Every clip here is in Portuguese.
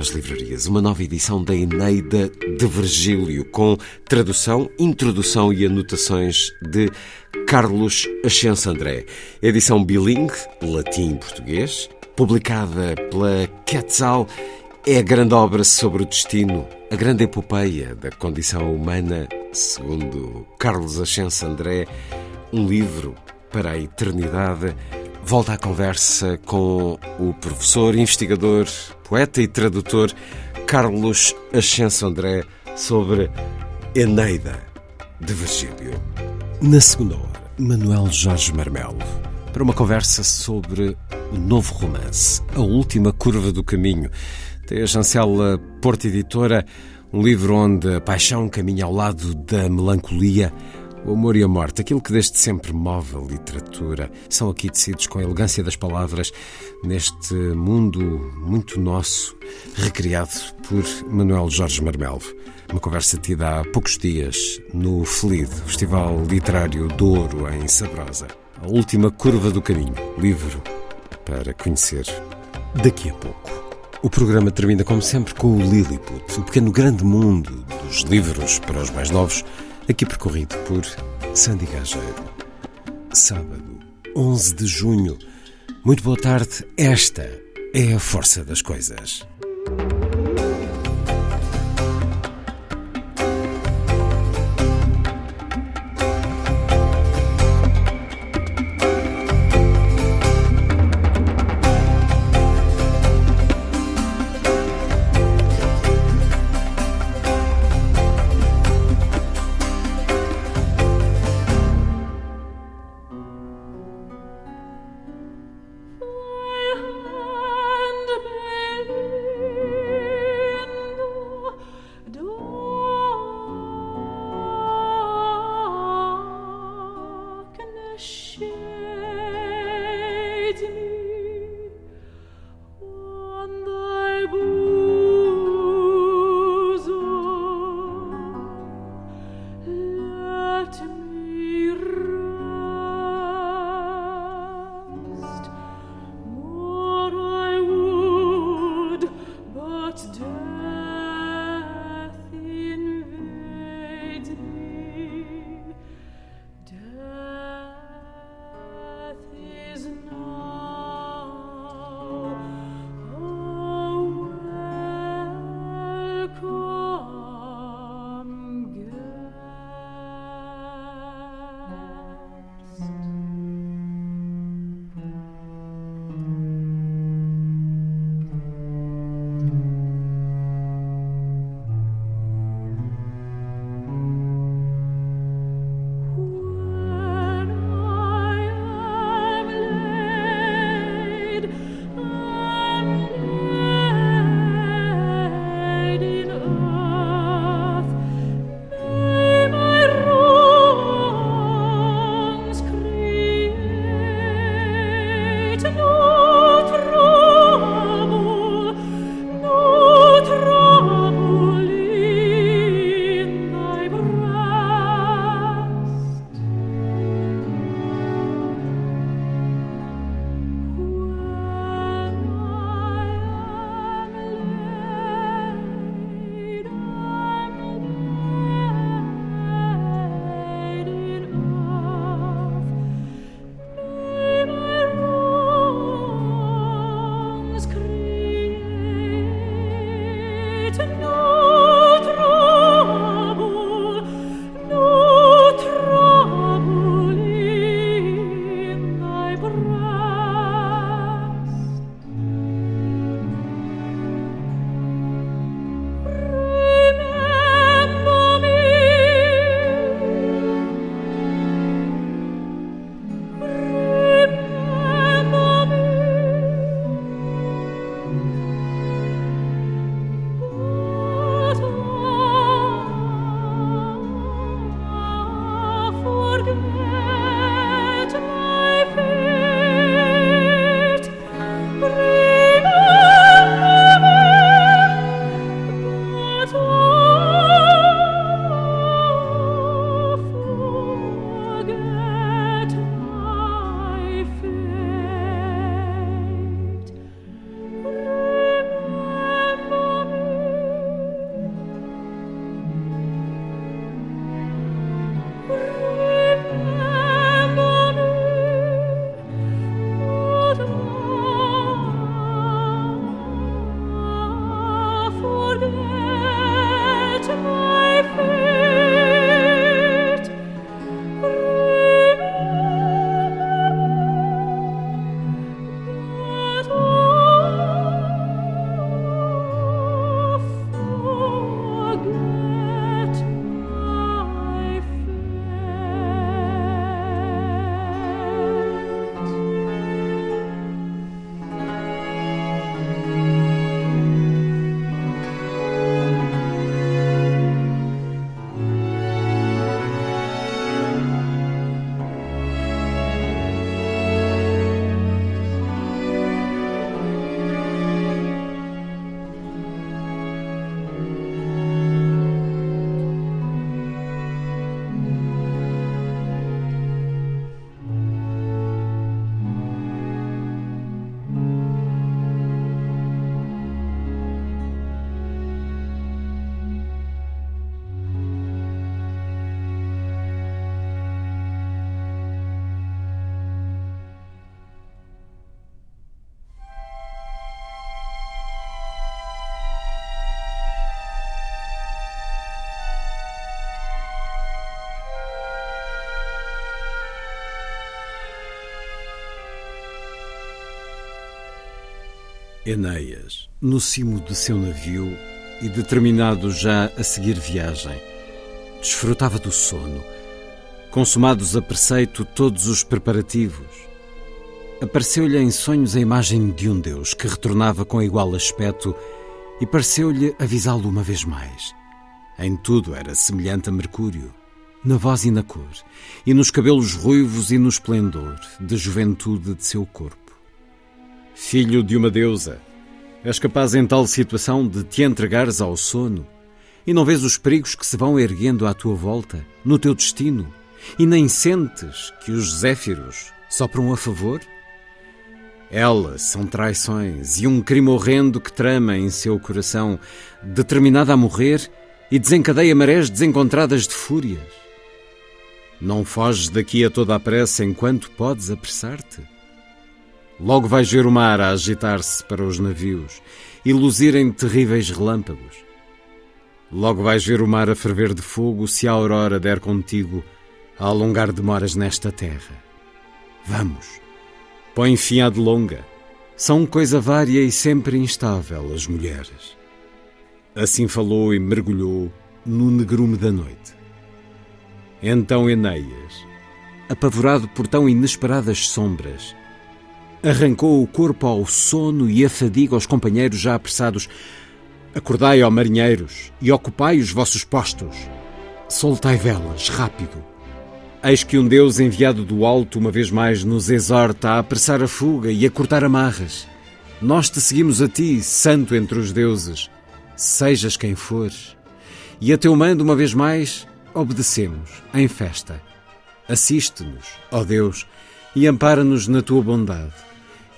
às livrarias uma nova edição da Eneida de Virgílio, com tradução, introdução e anotações de Carlos Ascenso André. Edição bilingue, latim e português, publicada pela Quetzal, é a grande obra sobre o destino, a grande epopeia da condição humana, segundo Carlos Ascenso André, um livro para a eternidade. Volta à conversa com o professor, investigador, poeta e tradutor Carlos Ascenso André sobre Eneida de Virgílio. Na segunda hora, Manuel Jorge Marmelo para uma conversa sobre o novo romance, A Última Curva do Caminho. Tem a chancela Porta Editora, um livro onde a paixão caminha ao lado da melancolia. O amor e a morte, aquilo que desde sempre move a literatura, são aqui tecidos com a elegância das palavras neste mundo muito nosso, recriado por Manuel Jorge Marmelvo. Uma conversa tida há poucos dias no FLID, Festival Literário Douro, em Sabrosa. A Última Curva do Caminho, livro para conhecer daqui a pouco. O programa termina, como sempre, com o Lilliput, o pequeno grande mundo dos livros para os mais novos, aqui percorrido por Sandy Gageiro. Sábado, 11 de junho. Muito boa tarde. Esta é a força das coisas. Enéas, no cimo de seu navio e determinado já a seguir viagem, desfrutava do sono, consumados a preceito todos os preparativos. Apareceu-lhe em sonhos a imagem de um Deus que retornava com igual aspecto e pareceu-lhe avisá-lo uma vez mais. Em tudo era semelhante a Mercúrio, na voz e na cor, e nos cabelos ruivos e no esplendor da juventude de seu corpo. Filho de uma deusa, és capaz em tal situação de te entregares ao sono e não vês os perigos que se vão erguendo à tua volta, no teu destino, e nem sentes que os zéfiros sopram a favor? Elas são traições e um crime horrendo que trama em seu coração, determinado a morrer e desencadeia marés desencontradas de fúrias. Não foges daqui a toda a pressa enquanto podes apressar-te. Logo vais ver o mar a agitar-se para os navios e luzirem terríveis relâmpagos. Logo vais ver o mar a ferver de fogo se a aurora der contigo a alongar demoras nesta terra. Vamos, põe fim à delonga. São coisa vária e sempre instável as mulheres. Assim falou e mergulhou no negrume da noite. Então Enéas, apavorado por tão inesperadas sombras, Arrancou o corpo ao sono e a fadiga aos companheiros já apressados. Acordai, ó marinheiros, e ocupai os vossos postos. Soltai velas, rápido. Eis que um Deus enviado do alto uma vez mais nos exorta a apressar a fuga e a cortar amarras. Nós te seguimos a ti, santo entre os deuses, sejas quem fores. E a teu mando uma vez mais obedecemos, em festa. Assiste-nos, ó Deus, e ampara-nos na tua bondade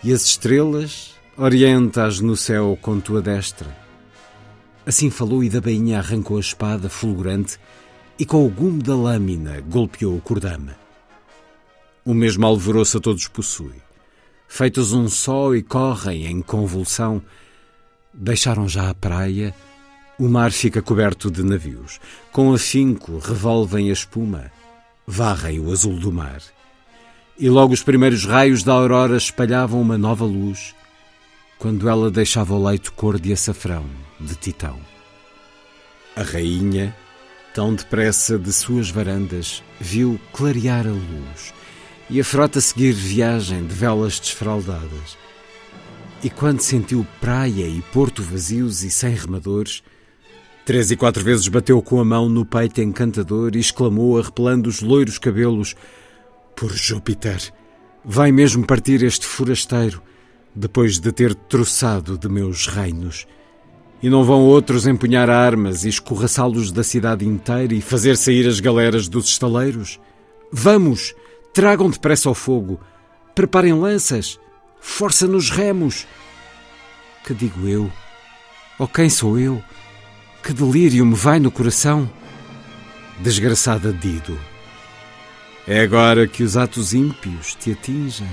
e as estrelas orienta-as no céu com tua destra. Assim falou e da bainha arrancou a espada fulgurante e com o gume da lâmina golpeou o cordama. O mesmo alvoroço a todos possui. Feitos um só e correm em convulsão, deixaram já a praia, o mar fica coberto de navios. Com afinco revolvem a espuma, varrem o azul do mar e logo os primeiros raios da aurora espalhavam uma nova luz, quando ela deixava o leito cor de açafrão, de titão. A rainha, tão depressa de suas varandas, viu clarear a luz e a frota seguir viagem de velas desfraldadas. E quando sentiu praia e porto vazios e sem remadores, três e quatro vezes bateu com a mão no peito encantador e exclamou, arrepelando os loiros cabelos: por Júpiter, vai mesmo partir este forasteiro, depois de ter troçado de meus reinos. E não vão outros empunhar armas e escorraçá-los da cidade inteira e fazer sair as galeras dos estaleiros? Vamos! Tragam depressa ao fogo! Preparem lanças! Força nos remos! Que digo eu? Ou quem sou eu? Que delírio me vai no coração? Desgraçada Dido! É agora que os atos ímpios te atingem.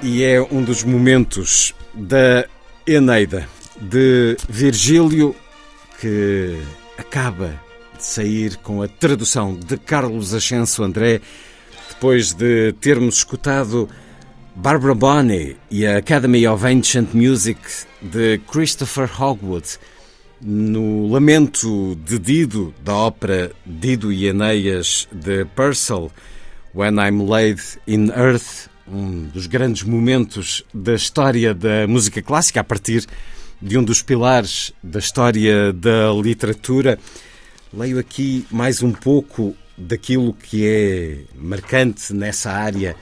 E é um dos momentos da Eneida de Virgílio que acaba de sair com a tradução de Carlos Ascenso André, depois de termos escutado Barbara Bonney e a Academy of Ancient Music de Christopher Hogwood no Lamento de Dido da ópera Dido e Enéas de Purcell When I'm Laid in Earth um dos grandes momentos da história da música clássica a partir de um dos pilares da história da literatura. Leio aqui mais um pouco daquilo que é marcante nessa área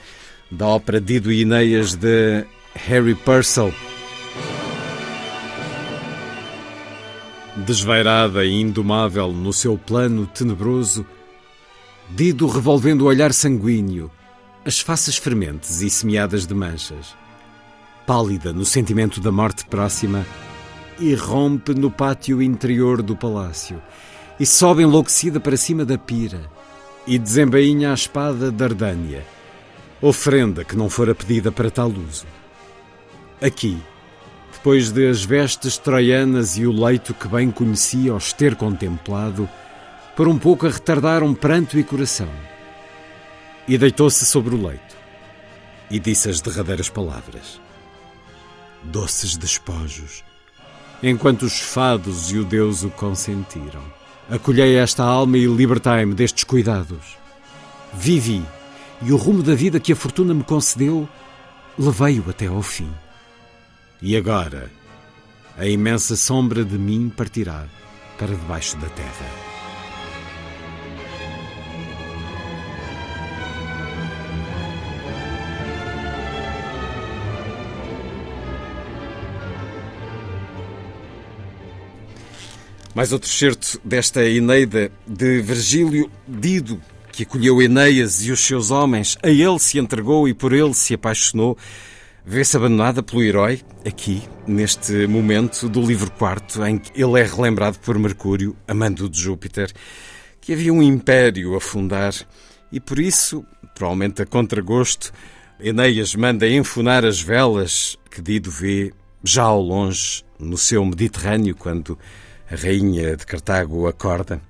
da ópera Dido e Ineias de Harry Purcell. Desvairada e indomável no seu plano tenebroso, Dido revolvendo o olhar sanguíneo, as faces fermentes e semeadas de manchas. Pálida no sentimento da morte próxima, irrompe no pátio interior do palácio e sobe enlouquecida para cima da pira e desembainha a espada Dardânia oferenda que não fora pedida para tal uso. Aqui, depois de as vestes troianas e o leito que bem conhecia os ter contemplado, por um pouco a retardar um pranto e coração. E deitou-se sobre o leito e disse as derradeiras palavras. Doces despojos, enquanto os fados e o Deus o consentiram. Acolhei esta alma e libertai-me destes cuidados. Vivi, e o rumo da vida que a fortuna me concedeu, levei-o até ao fim. E agora, a imensa sombra de mim partirá para debaixo da terra. Mais outro certo desta Eneida de Virgílio Dido, que acolheu Enéas e os seus homens, a ele se entregou e por ele se apaixonou, vê-se abandonada pelo herói, aqui, neste momento do livro quarto, em que ele é relembrado por Mercúrio, amando de Júpiter, que havia um império a fundar. E por isso, provavelmente a contragosto, Enéas manda enfunar as velas que Dido vê já ao longe, no seu Mediterrâneo, quando a rainha de Cartago acorda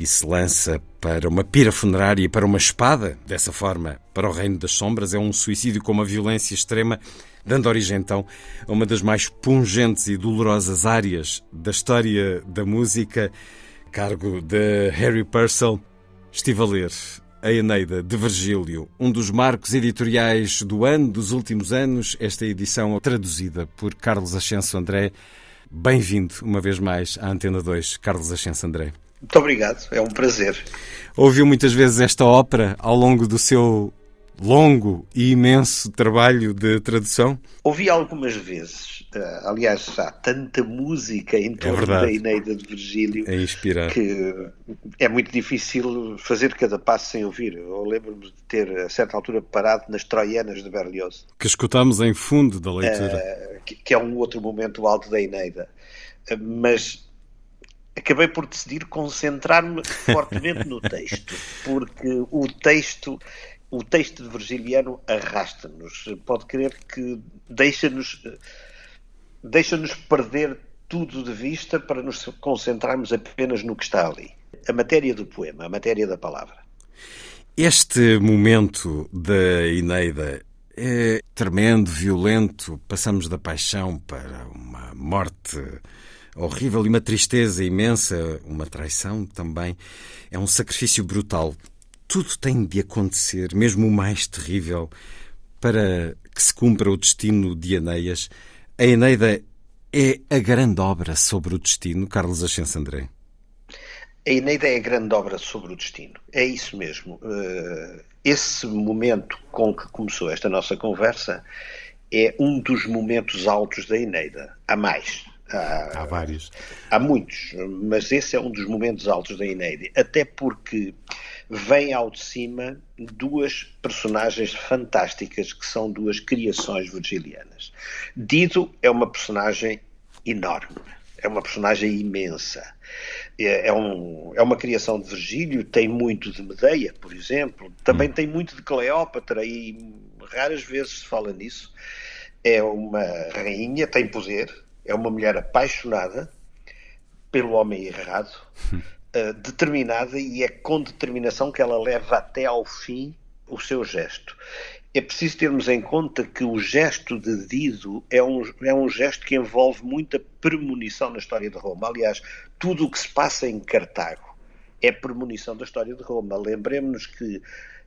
e se lança para uma pira funerária para uma espada, dessa forma, para o Reino das Sombras. É um suicídio com uma violência extrema, dando origem então a uma das mais pungentes e dolorosas áreas da história da música, cargo de Harry Purcell. Estive a ler a Eneida de Virgílio, um dos marcos editoriais do ano, dos últimos anos, esta edição traduzida por Carlos Ascenso André. Bem-vindo uma vez mais à Antena 2, Carlos Ascenso André. Muito obrigado, é um prazer. Ouviu muitas vezes esta ópera ao longo do seu longo e imenso trabalho de tradução? Ouvi algumas vezes. Uh, aliás, há tanta música em torno é da Eneida de Virgílio é inspirar. que é muito difícil fazer cada passo sem ouvir. Eu lembro-me de ter, a certa altura, parado nas Troianas de Berlioz. Que escutamos em fundo da leitura. Uh, que, que é um outro momento alto da Eneida. Mas acabei por decidir concentrar-me fortemente no texto, porque o texto, o texto de Virgiliano arrasta-nos. Pode crer que deixa-nos deixa-nos perder tudo de vista para nos concentrarmos apenas no que está ali. A matéria do poema, a matéria da palavra. Este momento da Eneida é tremendo, violento. Passamos da paixão para uma morte horrível e uma tristeza imensa, uma traição também. É um sacrifício brutal. Tudo tem de acontecer, mesmo o mais terrível, para que se cumpra o destino de Eneias. A Eneida é a grande obra sobre o destino, Carlos Ascenso André. A Eneida é a grande obra sobre o destino. É isso mesmo. Uh, esse momento com que começou esta nossa conversa é um dos momentos altos da Eneida. Há mais. Há, há vários. Há muitos, mas esse é um dos momentos altos da Eneida. Até porque vem ao de cima duas personagens fantásticas que são duas criações virgilianas. Dido é uma personagem enorme, é uma personagem imensa. É, é, um, é uma criação de Virgílio, tem muito de Medeia, por exemplo, também hum. tem muito de Cleópatra e raras vezes se fala nisso. É uma rainha, tem poder, é uma mulher apaixonada pelo homem errado, uh, determinada e é com determinação que ela leva até ao fim o seu gesto é preciso termos em conta que o gesto de Dido é um, é um gesto que envolve muita premonição na história de Roma. Aliás, tudo o que se passa em Cartago é premonição da história de Roma. Lembremos-nos que,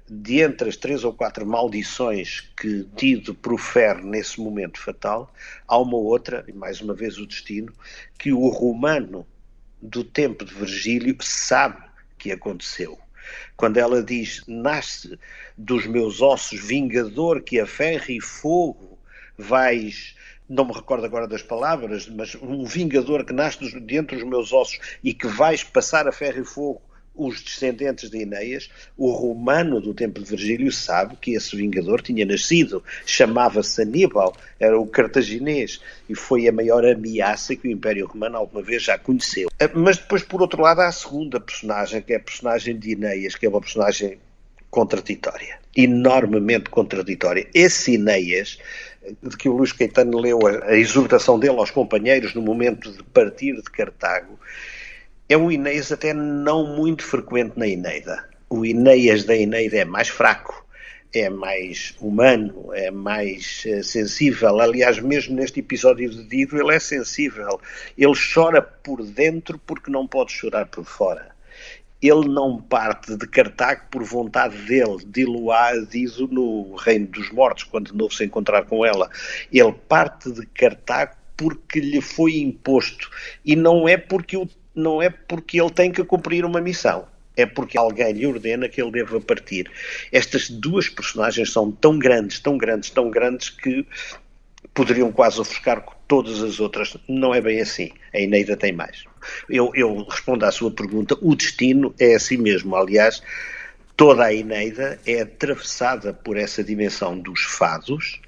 de entre as três ou quatro maldições que Dido profere nesse momento fatal, há uma outra, e mais uma vez o destino, que o romano do tempo de Virgílio sabe que aconteceu quando ela diz: Nasce dos meus ossos vingador que a ferro e fogo vais. Não me recordo agora das palavras, mas um vingador que nasce de entre os meus ossos e que vais passar a ferro e fogo os descendentes de Enéas, o romano do tempo de Virgílio sabe que esse vingador tinha nascido, chamava-se Aníbal, era o cartaginês, e foi a maior ameaça que o Império Romano alguma vez já conheceu. Ah, mas depois, por outro lado, há a segunda personagem, que é a personagem de Enéas, que é uma personagem contraditória, enormemente contraditória. Esse Enéas, de que o Luís Caetano leu a, a exortação dele aos companheiros no momento de partir de Cartago, É um Inês até não muito frequente na Eneida. O Ineias da Eneida é mais fraco, é mais humano, é mais uh, sensível. Aliás, mesmo neste episódio de Dido, ele é sensível. Ele chora por dentro porque não pode chorar por fora. Ele não parte de Cartago por vontade dele, de Luá Dido no Reino dos Mortos, quando de novo se encontrar com ela. Ele parte de Cartago porque lhe foi imposto e não é porque o não é porque ele tem que cumprir uma missão, é porque alguém lhe ordena que ele deva partir. Estas duas personagens são tão grandes, tão grandes, tão grandes que poderiam quase ofuscar todas as outras. Não é bem assim. A Eneida tem mais. Eu, eu respondo à sua pergunta. O destino é assim mesmo. Aliás, toda a Eneida é atravessada por essa dimensão dos fados,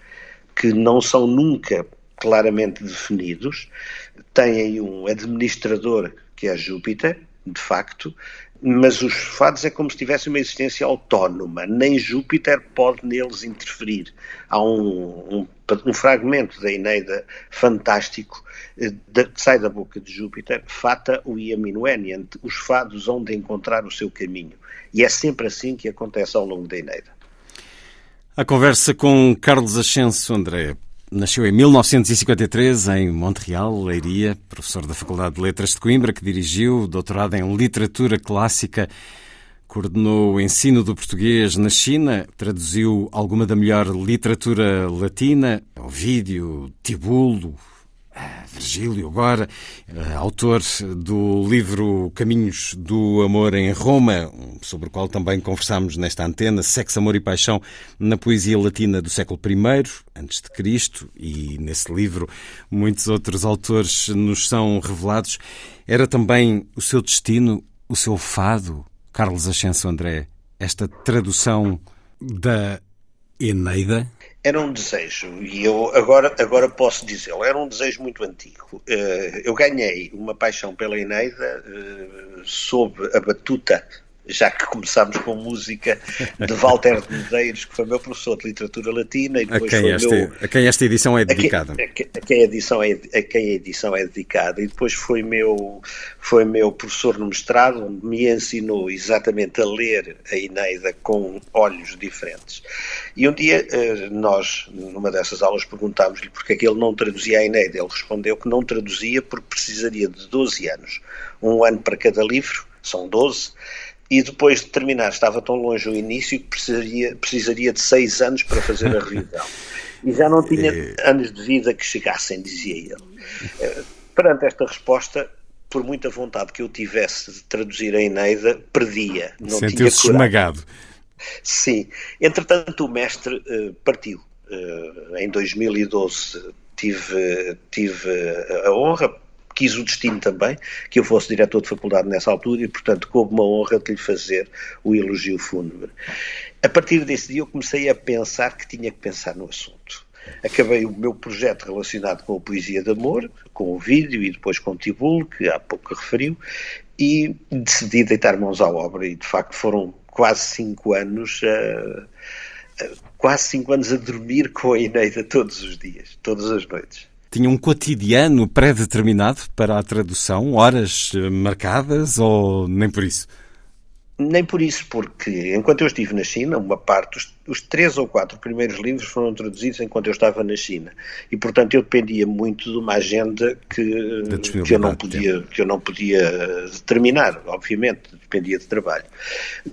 que não são nunca claramente definidos. Têm um administrador que é Júpiter, de facto, mas os fados é como se tivessem uma existência autónoma, nem Júpiter pode neles interferir. Há um, um, um fragmento da Eneida fantástico eh, que sai da boca de Júpiter, Fata o Iaminuenient, os fados onde encontrar o seu caminho. E é sempre assim que acontece ao longo da Eneida. A conversa com Carlos Ascenso André. Nasceu em 1953 em Montreal, Leiria, professor da Faculdade de Letras de Coimbra, que dirigiu doutorado em Literatura Clássica, coordenou o ensino do português na China, traduziu alguma da melhor literatura latina, Ovídio, Tibulo, Virgílio, agora, eh, autor do livro Caminhos do Amor em Roma, sobre o qual também conversámos nesta antena, Sexo, Amor e Paixão na poesia latina do século I, antes de Cristo, e nesse livro muitos outros autores nos são revelados. Era também o seu destino, o seu fado, Carlos Ascenso André, esta tradução da Eneida? Era um desejo, e eu agora, agora posso dizê-lo, era um desejo muito antigo. Eh, eu ganhei uma paixão pela Eneida eh, sob a batuta já que começámos com música de Walter de Medeiros, que foi meu professor de literatura latina e depois a quem, esta, meu... a quem esta edição é dedicada. A quem, a quem, a edição é, a quem a edição é dedicada e depois foi meu, foi meu professor no mestrado, onde me ensinou exatamente a ler a Eneida com olhos diferentes. E um dia eh, nós, numa dessas aulas, perguntámos-lhe porque é que ele não traduzia a Eneida. Ele respondeu que não traduzia porque precisaria de 12 anos, um ano para cada livro, são 12, e depois de terminar estava tão longe o início que precisaria, precisaria de seis anos para fazer a revisão. E já não tinha anos de vida que chegassem, dizia ele. Eh, perante esta resposta, por muita vontade que eu tivesse de traduzir a Eneida, perdia. Sentiu-se esmagado. Sim. Entretanto, o mestre uh, partiu. Uh, em 2012 tive, tive a honra, quis o destino também que eu fosse diretor de faculdade nessa altura e, portanto, coube uma honra de lhe fazer o elogio fúnebre. A partir desse dia eu comecei a pensar que tinha que pensar no assunto. Acabei o meu projeto relacionado com a poesia de amor, com o vídeo e depois com o Tibulo, que há pouco referiu, e decidi deitar mãos à obra e, de facto, foram quase cinco anos quase cinco anos a dormir com a Ineida todos os dias, todas as noites. Tinha um cotidiano pré-determinado para a tradução, horas eh, marcadas ou nem por isso? Nem por isso, porque enquanto eu estive na China, uma parte, os, os, três ou quatro primeiros livros foram traduzidos enquanto eu estava na China. E, portanto, eu dependia muito de uma agenda que, que, eu, não podia, que eu não podia determinar, obviamente, dependia de trabalho.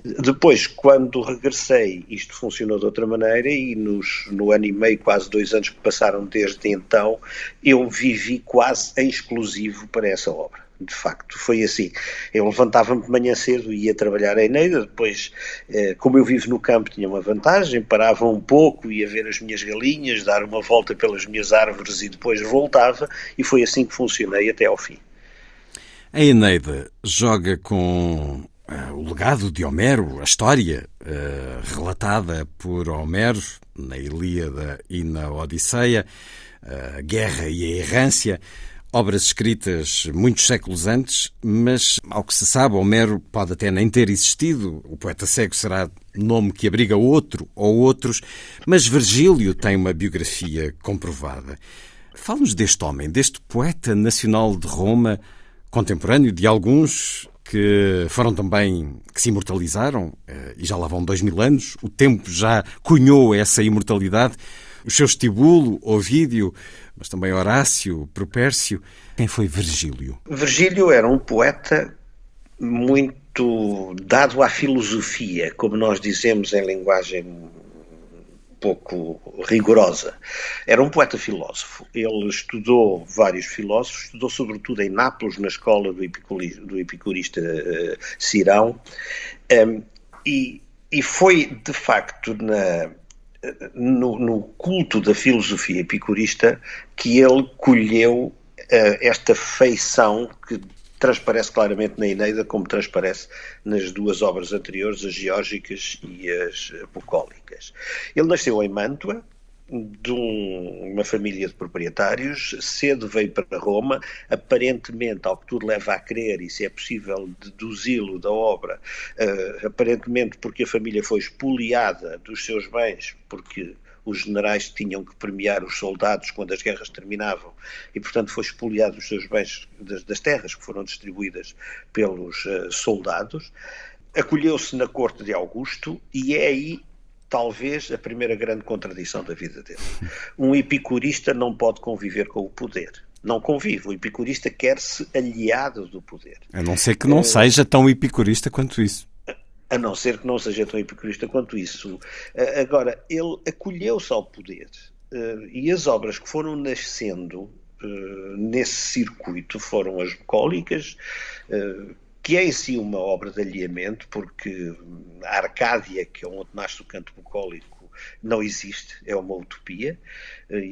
Depois, quando regressei, isto funcionou de outra maneira e nos, no ano e meio, quase dois anos que passaram desde então, eu vivi quase em exclusivo para essa obra de facto, foi assim. Eu levantava-me de manhã cedo e ia trabalhar em Neida, depois, eh, como eu vivo no campo, tinha uma vantagem, parava um pouco, ia ver as minhas galinhas, dar uma volta pelas minhas árvores e depois voltava, e foi assim que funcionei até ao fim. A Eneida joga com o legado de Homero, a história uh, relatada por Homero na Ilíada e na Odisseia, a guerra e a errância obras escritas muitos séculos antes, mas, ao que se sabe, Homero pode até nem ter existido. O poeta cego será nome que abriga outro ou outros, mas Virgílio tem uma biografia comprovada. Fala-nos deste homem, deste poeta nacional de Roma, contemporâneo de alguns que foram também, que se imortalizaram, eh, e já lá vão dois mil anos, o tempo já cunhou essa imortalidade. O seu estibulo, Ovídio, mas também Horácio, Propércio. Quem foi Virgílio? Virgílio era um poeta muito dado à filosofia, como nós dizemos em linguagem pouco rigorosa. Era um poeta filósofo. Ele estudou vários filósofos, estudou sobretudo em Nápoles, na escola do, do epicurista uh, Cirão, um, e, e, foi de facto na, no, no, culto da filosofia epicurista que ele colheu uh, esta feição que transparece claramente na Eneida, como transparece nas duas obras anteriores, as geórgicas e as bucólicas. Ele nasceu em Mantua, de um, uma família de proprietários, cedo veio para Roma, aparentemente, ao que tudo leva a crer, e se é possível deduzi-lo da obra, uh, aparentemente porque a família foi expoliada dos seus bens, porque os generais tinham que premiar os soldados quando as guerras terminavam e, portanto, foi expoliado os seus bens das, das terras que foram distribuídas pelos uh, soldados. Acolheu-se na corte de Augusto e é aí talvez a primeira grande contradição da vida dele. Um epicurista não pode conviver com o poder. Não convive. O epicurista quer-se aliado do poder. A não ser que não é... seja tão epicurista quanto isso a não ser que não seja tão epicurista quanto isso. Agora, ele acolheu-se ao poder eh, e as obras que foram nascendo eh, nesse circuito foram as bucólicas, eh, que é em si uma obra de alinhamento, porque a Arcádia, que é onde nasce o canto bucólico, não existe, é uma utopia.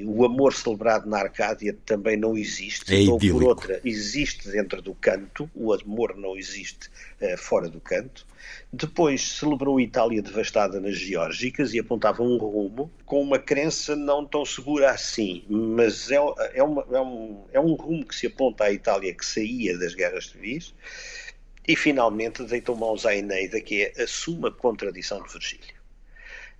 O amor celebrado na Arcádia também não existe, é ou por outra, existe dentro do canto, o amor não existe uh, fora do canto. Depois celebrou a Itália devastada nas Geórgicas e apontava um rumo com uma crença não tão segura assim, mas é, é, uma, é, um, é um rumo que se aponta à Itália que saía das guerras civis e finalmente deitou mãos à Eneida, que é a suma contradição de Virgílio.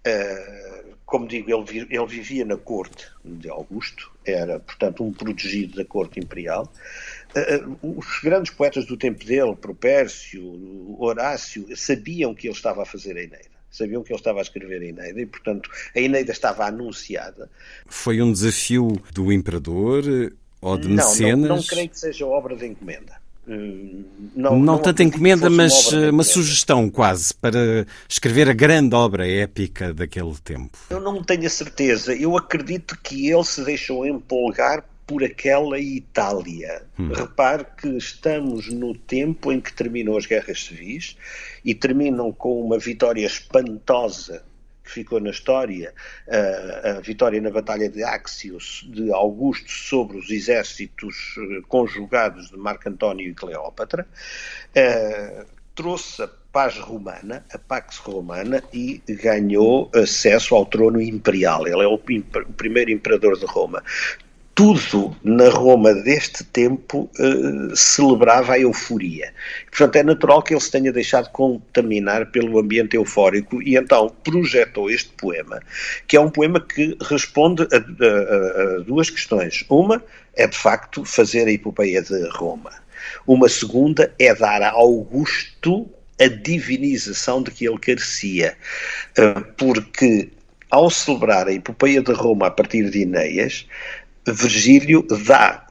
Uh, como digo, ele, ele, vivia na corte de Augusto, era, portanto, um protegido da corte imperial. Uh, os grandes poetas do tempo dele, Propércio, Horácio, sabiam que ele estava a fazer a Eneida. Sabiam que ele estava a escrever a Eneida e, portanto, a Eneida estava anunciada. Foi um desafio do imperador ou de não, mecenas? Não, não creio que seja obra de encomenda. Não, não, não tanta encomenda, mas uma, uma sugestão quase para escrever a grande obra épica daquele tempo. Eu não tenho a certeza. Eu acredito que ele se deixou empolgar por aquela Itália. Hum. Repare que estamos no tempo em que terminam as guerras civis e terminam com uma vitória espantosa que ficou na história, a, a vitória na Batalha de Axios de Augusto sobre os exércitos eh, conjugados de Marco António e Cleópatra, uh, trouxe a paz romana, a Pax Romana, e ganhou acesso ao trono imperial. Ele é o, o primeiro imperador de Roma tudo na Roma deste tempo uh, celebrava a euforia. Portanto, é natural que ele se tenha deixado contaminar pelo ambiente eufórico e então projetou este poema, que é um poema que responde a, a, a duas questões. Uma é, de facto, fazer a epopeia de Roma. Uma segunda é dar a Augusto a divinização de que ele carecia, uh, porque ao celebrar a epopeia de Roma a partir de Ineias, Virgílio dá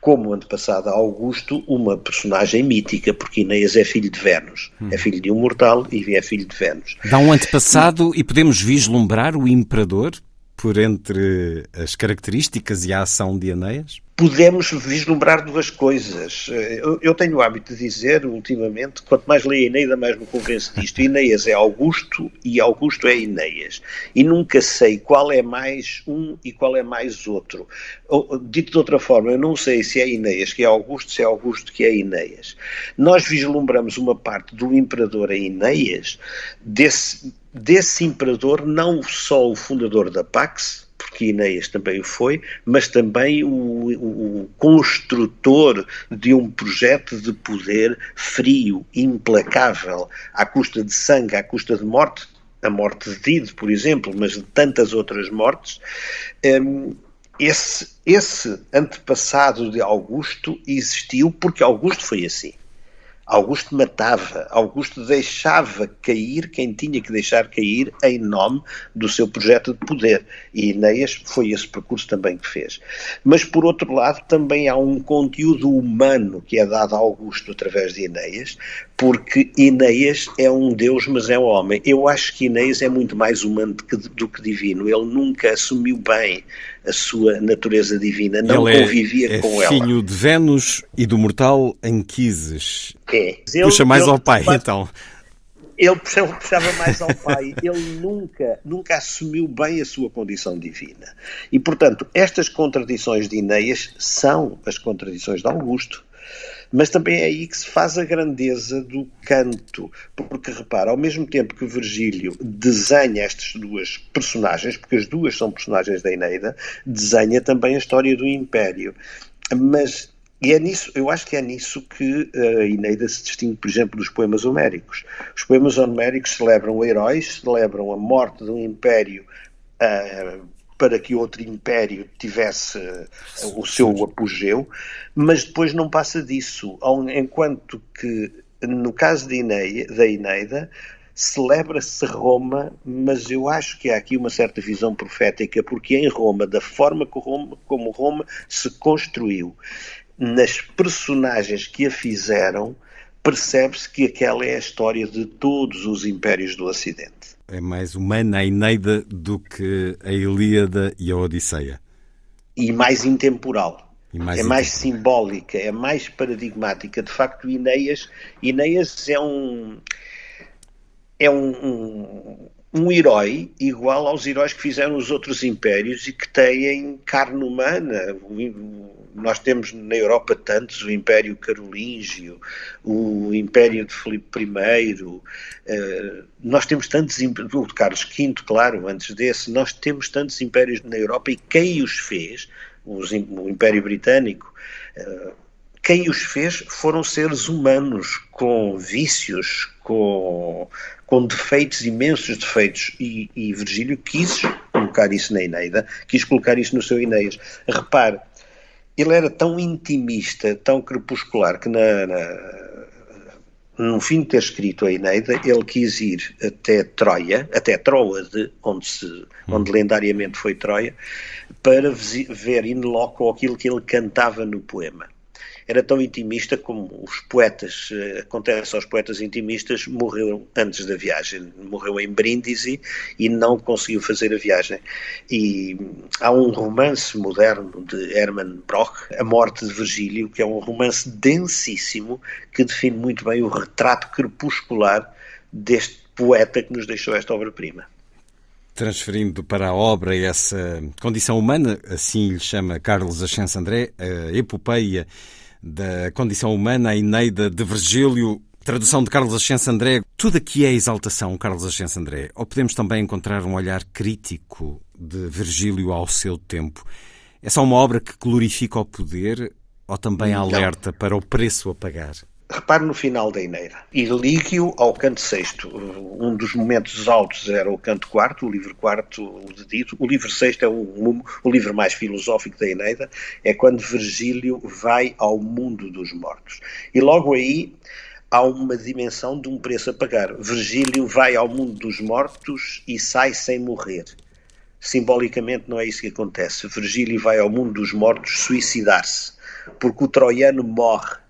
como antepassado a Augusto, uma personagem mítica, porque Ineias é filho de Vênus. Hum. É filho de um mortal e é filho de Vênus. Dá um antepassado e, e podemos vislumbrar o imperador por entre as características e a ação de Eneias? podemos vislumbrar duas coisas. Eu, eu, tenho o hábito de dizer, ultimamente, quanto mais leio Eneida, mais me convence disto. Ineias é Augusto e Augusto é Ineias. E nunca sei qual é mais um e qual é mais outro. Dito de outra forma, eu não sei se é Ineias que é Augusto, se é Augusto que é Ineias. Nós vislumbramos uma parte do imperador a Ineias, desse, desse imperador, não só o fundador da Pax, porque Ineias também o foi, mas também o, o, construtor de um projeto de poder frio, implacável, à custa de sangue, à custa de morte, a morte de Dido, por exemplo, mas de tantas outras mortes. Um, esse, esse antepassado de Augusto existiu porque Augusto foi assim. Augusto matava, Augusto deixava cair quem tinha que deixar cair em nome do seu projeto de poder. E Ineias foi esse percurso também que fez. Mas, por outro lado, também há um conteúdo humano que é dado a Augusto através de Ineias, porque Ineias é um Deus, mas é um homem. Eu acho que Ineias é muito mais humano do que divino. Ele nunca assumiu bem a sua natureza divina, não ele convivia é, é com ela. filho de Vênus e do mortal Anquises. É. Puxa mais ele, ao pai, ele, então. Ele puxava, puxava mais ao pai. Ele nunca, nunca assumiu bem a sua condição divina. E, portanto, estas contradições de Ineias são as contradições de Augusto. Mas também é aí que se faz a grandeza do canto, porque repara, ao mesmo tempo que Virgílio desenha estas duas personagens, porque as duas são personagens da Eneida, desenha também a história do Império. Mas e é nisso, eu acho que é nisso que a Eneida se distingue, por exemplo, dos poemas homéricos. Os poemas homéricos celebram heróis, celebram a morte de um império uh, para que outro império tivesse o seu apogeu, mas depois não passa disso. Enquanto que, no caso de Ineia, da Eneida, celebra-se Roma, mas eu acho que há aqui uma certa visão profética, porque em Roma, da forma como Roma se construiu, nas personagens que a fizeram, percebe-se que aquela é a história de todos os impérios do Ocidente. É mais humana a Eneida do que a Ilíada e a Odisseia. E mais intemporal. E mais é intemporal. mais simbólica, é mais paradigmática. De facto, Ineias, Ineias é um é um, um, um herói igual aos heróis que fizeram os outros impérios e que têm carne humana. Nós temos na Europa tantos, o Império Carolíngio, o Império de Filipe I, uh, nós temos tantos, o de Carlos V, claro, antes desse, nós temos tantos impérios na Europa e quem os fez, os, o Império Britânico, uh, quem os fez foram seres humanos com vícios, com, com defeitos, imensos defeitos, e, e Virgílio quis colocar isso na Eneida, quis colocar isso no seu Ineias. Repare, ele era tão intimista, tão crepuscular, que na, na, no fim de ter escrito a Eneida, ele quis ir até Troia, até Troade, onde, se, onde lendariamente foi Troia, para ver in loco aquilo que ele cantava no poema era tão intimista como os poetas, eh, acontece aos poetas intimistas, morreu antes da viagem, morreu em Brindisi e não conseguiu fazer a viagem. E há um romance moderno de Hermann Broch, A Morte de Virgílio, que é um romance densíssimo que define muito bem o retrato crepuscular deste poeta que nos deixou esta obra-prima transferindo para a obra essa condição humana, assim lhe chama Carlos Ascenso André, a epopeia da condição humana, a Eneida de Virgílio, tradução de Carlos Ascenso André. Tudo aqui é exaltação, Carlos Ascenso André. Ou podemos também encontrar um olhar crítico de Virgílio ao seu tempo? É só uma obra que glorifica o poder ou também alerta para o preço a pagar? Repare no final da Eneida. E ligue-o ao canto sexto. Um dos momentos altos era o canto quarto, o livro quarto, o dedito. O livro sexto é o, o livro mais filosófico da Eneida. É quando Virgílio vai ao mundo dos mortos. E logo aí há uma dimensão de um preço a pagar. Virgílio vai ao mundo dos mortos e sai sem morrer. Simbolicamente não é isso que acontece. Virgílio vai ao mundo dos mortos suicidar-se, porque o troiano morre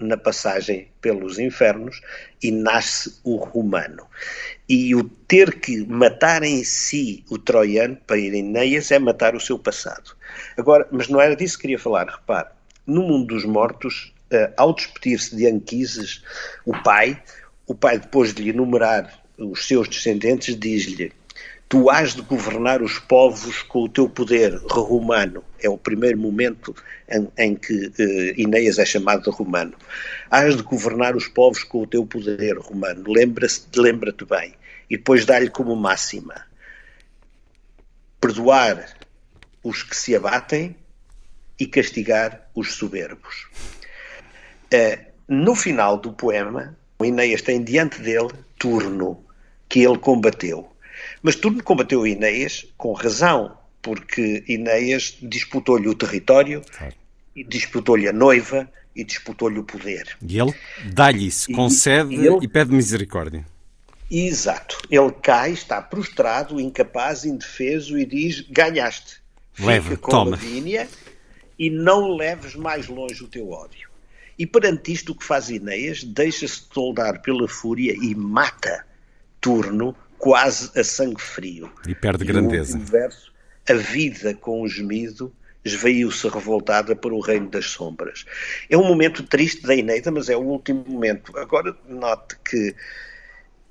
na passagem pelos infernos e nasce o romano. E o ter que matar em si o troiano para Irineias é matar o seu passado. Agora, mas não era disso que queria falar, repare. No mundo dos mortos, uh, ao despedir-se de Anquises, o pai, o pai depois de lhe enumerar os seus descendentes, diz-lhe Tu has de governar os povos com o teu poder romano. É o primeiro momento em, em que uh, Ineias é chamado de romano. Has de governar os povos com o teu poder romano. Lembra-te bem. E depois dá-lhe como máxima: perdoar os que se abatem e castigar os soberbos. Uh, no final do poema, Ineias tem diante dele Turno, que ele combateu mas Turno combateu Ineias com razão, porque Ineias disputou-lhe o território, claro. disputou-lhe a noiva e disputou-lhe o poder. E ele dá-lhe isso, concede e, ele... e pede misericórdia. Exato. Ele cai, está prostrado, incapaz, indefeso e diz: ganhaste. Leva, Fica com toma. Lavínia e não leves mais longe o teu ódio. E perante isto, o que faz Ineias? Deixa-se toldar pela fúria e mata Turno quase a sangue frio. E perde e grandeza. Verso, a vida com o gemido esveiu-se revoltada para o reino das sombras. É um momento triste da Eneida, mas é o último momento. Agora note que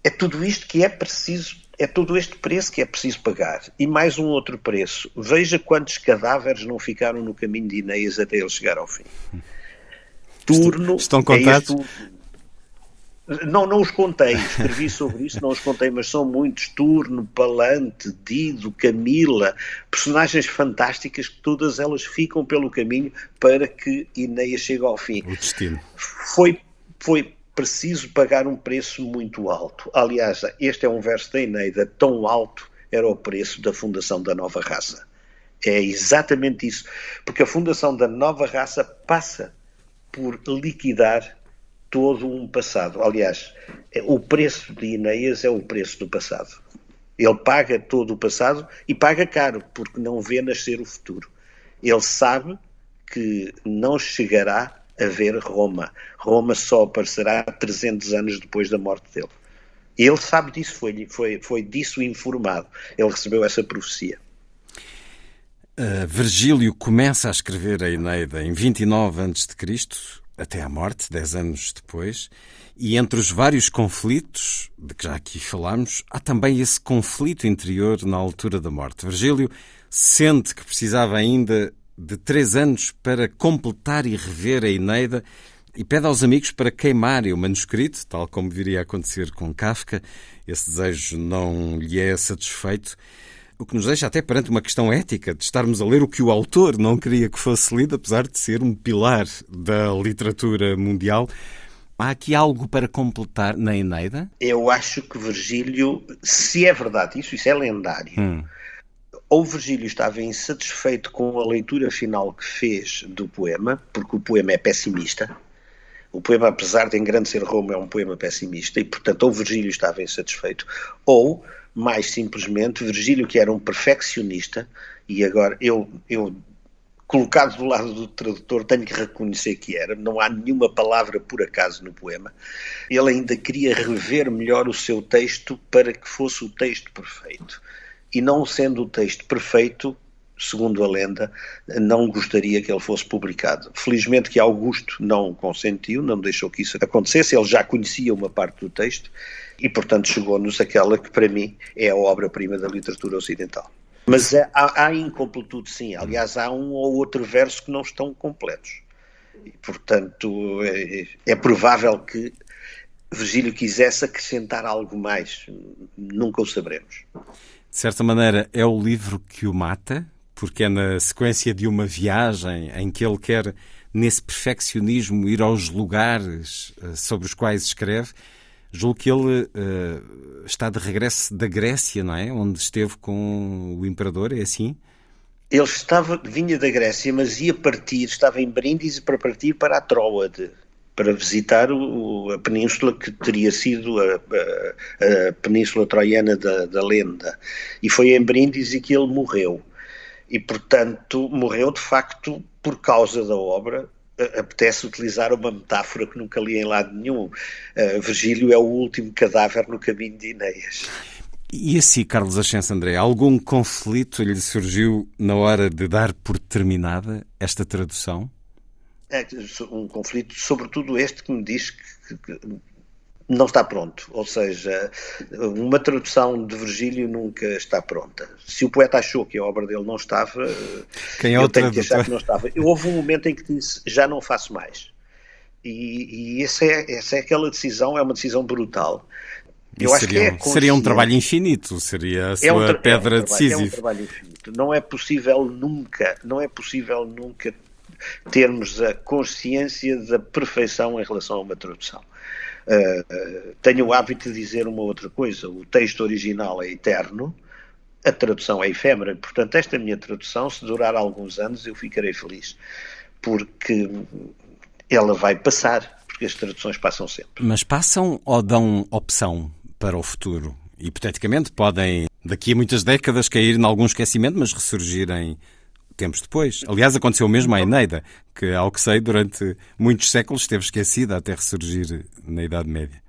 é tudo isto que é preciso, é todo este preço que é preciso pagar. E mais um outro preço. Veja quantos cadáveres não ficaram no caminho de Ineias até ele chegar ao fim. Turno. Estão contados? É não, não os contei, escrevi sobre isso, não os contei, mas são muitos. Turno, Palante, Dido, Camila, personagens fantásticas que todas elas ficam pelo caminho para que Ineia chegue ao fim. O destino. Foi, foi preciso pagar um preço muito alto. Aliás, este é um verso da Eneida, tão alto era o preço da fundação da nova raça. É exatamente isso, porque a fundação da nova raça passa por liquidar todo um passado. Aliás, é, o preço de Ineias é o preço do passado. Ele paga todo o passado e paga caro, porque não vê nascer o futuro. Ele sabe que não chegará a ver Roma. Roma só aparecerá 300 anos depois da morte dele. Ele sabe disso, foi, foi, foi disso informado. Ele recebeu essa profecia. Uh, Virgílio começa a escrever a Eneida em 29 a.C., até à morte, dez anos depois, e entre os vários conflitos de que já aqui falámos, há também esse conflito interior na altura da morte. Virgílio sente que precisava ainda de três anos para completar e rever a Eneida e pede aos amigos para queimarem o manuscrito, tal como viria a acontecer com Kafka. Esse desejo não lhe é satisfeito o que nos deixa até perante uma questão ética de estarmos a ler o que o autor não queria que fosse lido, apesar de ser um pilar da literatura mundial. Há aqui algo para completar na Eneida? Eu acho que Virgílio, se é verdade isso, isso é lendário. Hum. Ou Virgílio estava insatisfeito com a leitura final que fez do poema, porque o poema é pessimista. O poema, apesar de em grande ser Roma, é um poema pessimista, e portanto ou Virgílio estava insatisfeito, ou mais simplesmente, Virgílio, que era um perfeccionista, e agora eu, eu colocado do lado do tradutor, tenho que reconhecer que era, não há nenhuma palavra por acaso no poema. Ele ainda queria rever melhor o seu texto para que fosse o texto perfeito. E não sendo o texto perfeito, segundo a lenda, não gostaria que ele fosse publicado. Felizmente que Augusto não consentiu, não deixou que isso acontecesse, ele já conhecia uma parte do texto e, portanto, chegou-nos aquela que, para mim, é a obra-prima da literatura ocidental. Mas há, há incompletude, sim. Aliás, há um ou outro verso que não estão completos. E, portanto, é, é provável que Virgílio quisesse acrescentar algo mais. Nunca o saberemos. De certa maneira, é o livro que o mata, porque é na sequência de uma viagem em que ele quer, nesse perfeccionismo, ir aos lugares eh, sobre os quais escreve Julgo que ele uh, está de regresso da Grécia, não é? Onde esteve com o imperador, é assim? Ele estava, vinha da Grécia, mas ia partir, estava em Brindisi para partir para a Tróade, para visitar o, a península que teria sido a, a, a península troiana da, da, lenda. E foi em Brindisi que ele morreu. E, portanto, morreu de facto por causa da obra, apetece utilizar uma metáfora que nunca li em lado nenhum. Uh, Virgílio é o último cadáver no caminho de Ineias. E assim, Carlos Ascenso André, algum conflito lhe surgiu na hora de dar por terminada esta tradução? É um conflito, sobretudo este que me diz que, que não está pronto. Ou seja, uma tradução de Virgílio nunca está pronta. Se o poeta achou que a obra dele não estava, Quem é eu tenho que achar que não estava. Houve um momento em que disse, já não faço mais. E, e essa, é, essa é aquela decisão, é uma decisão brutal. Eu acho seria, que é seria um trabalho infinito, seria a sua é um pedra é um decisiva. É um trabalho infinito. Não é possível nunca, não é possível nunca termos a consciência da perfeição em relação a uma tradução. Tenho o hábito de dizer uma outra coisa: o texto original é eterno, a tradução é efêmera. Portanto, esta minha tradução, se durar alguns anos, eu ficarei feliz, porque ela vai passar, porque as traduções passam sempre. Mas passam ou dão opção para o futuro? Hipoteticamente, podem, daqui a muitas décadas, cair em algum esquecimento, mas ressurgirem tempos depois. Aliás, aconteceu mesmo à Eneida, que, ao que sei, durante muitos séculos esteve esquecida até ressurgir na Idade Média.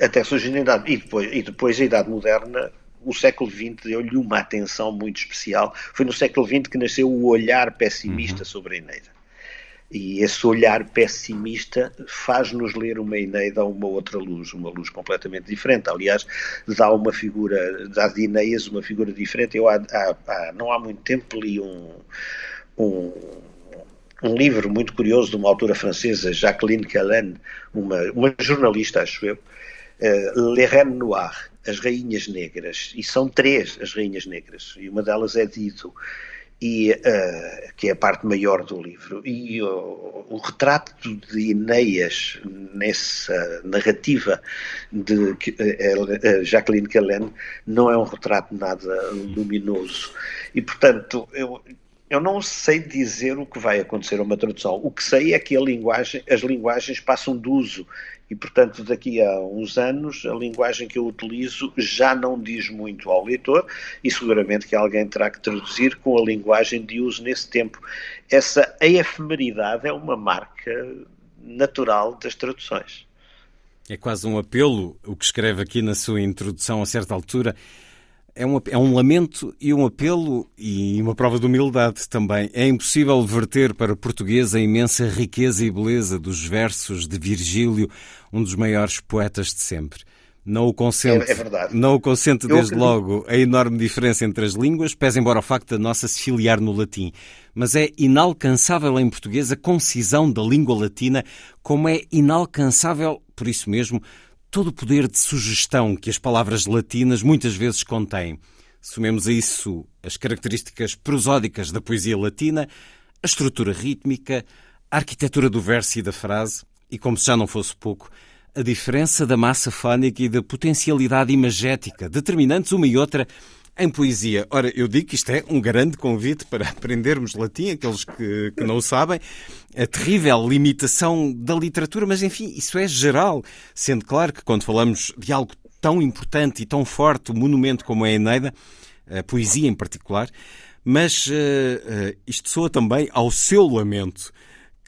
Até surgir na Idade. E depois, e depois a Idade Moderna o século XX deu-lhe uma atenção muito especial. Foi no século XX que nasceu o olhar pessimista uhum. sobre a Eneida. E esse olhar pessimista faz-nos ler uma Eneida a uma outra luz, uma luz completamente diferente. Aliás, dá uma figura, dá de Ineias uma figura diferente. Eu há, há, há, não há muito tempo li um, um, um, livro muito curioso de uma autora francesa, Jacqueline Callan, uma, uma jornalista, acho eu, uh, Les Reines Noires, as Rainhas Negras, e são três as Rainhas Negras, e uma delas é Dito e, uh, que é a parte maior do livro. E uh, o retrato de Ineias nessa narrativa de uh, Jacqueline Callen não é um retrato nada luminoso. E, portanto, eu, eu não sei dizer o que vai acontecer a uma tradução. O que sei é que linguagem, as linguagens passam de uso e, portanto, daqui a uns anos, a linguagem que eu utilizo já não diz muito ao leitor e seguramente que alguém terá que traduzir com a linguagem de uso nesse tempo. Essa efemeridade é uma marca natural das traduções. É quase um apelo o que escreve aqui na sua introdução a certa altura é um, é um lamento e um apelo e uma prova de humildade também. É impossível verter para português a imensa riqueza e beleza dos versos de Virgílio, um dos maiores poetas de sempre. Não o consente, é, é verdade. não o consente desde Eu... logo a enorme diferença entre as línguas, pese embora o facto da nossa se filiar no latim. Mas é inalcançável em português a concisão da língua latina, como é inalcançável, por isso mesmo, todo o poder de sugestão que as palavras latinas muitas vezes contêm. Somemos a isso as características prosódicas da poesia latina, a estrutura rítmica, a arquitetura do verso e da frase, e como se já não fosse pouco, a diferença da massa fónica e da potencialidade imagética, determinantes uma e outra em poesia. Ora, eu digo que isto é um grande convite para aprendermos latim, aqueles que, que não o sabem, a terrível limitação da literatura, mas enfim, isso é geral, sendo claro que quando falamos de algo tão importante e tão forte, um monumento como é a Eneida, a poesia em particular, mas uh, uh, isto soa também ao seu lamento,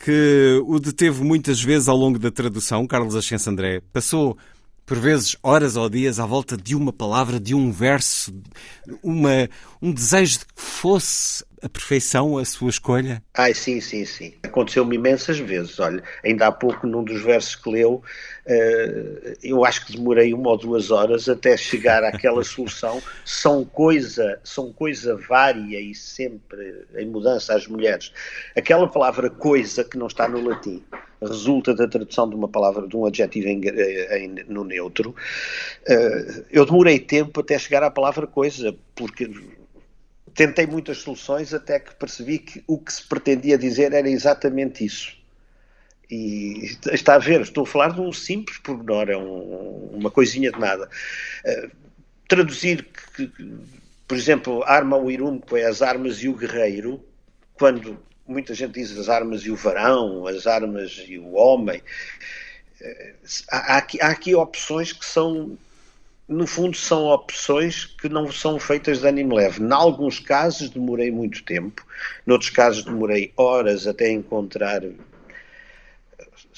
que o deteve muitas vezes ao longo da tradução, Carlos Ascenso André. Passou por vezes horas ou dias à volta de uma palavra, de um verso, uma, um desejo de que fosse a perfeição a sua escolha? Ai, sim, sim, sim. Aconteceu-me imensas vezes. Olha, ainda há pouco, num dos versos que leu, uh, eu acho que demorei uma ou duas horas até chegar àquela solução. São coisa, são coisa vária e sempre em mudança às mulheres. Aquela palavra coisa que não está no latim resulta da tradução de uma palavra, de um adjetivo em, eh, em, no neutro. Uh, eu demorei tempo até chegar à palavra coisa, porque tentei muitas soluções até que percebi que o que se pretendia dizer era exatamente isso. E está a ver, estou a falar de um simples pormenor, é um, uma coisinha de nada. Uh, traduzir, que, por exemplo, arma o irumco é as armas e o guerreiro, quando muita gente diz as armas e o varão, as armas e o homem. Eh, há aqui, há aqui opções que são, no fundo, são opções que não são feitas de ânimo leve. Em alguns casos demorei muito tempo, noutros casos demorei horas até encontrar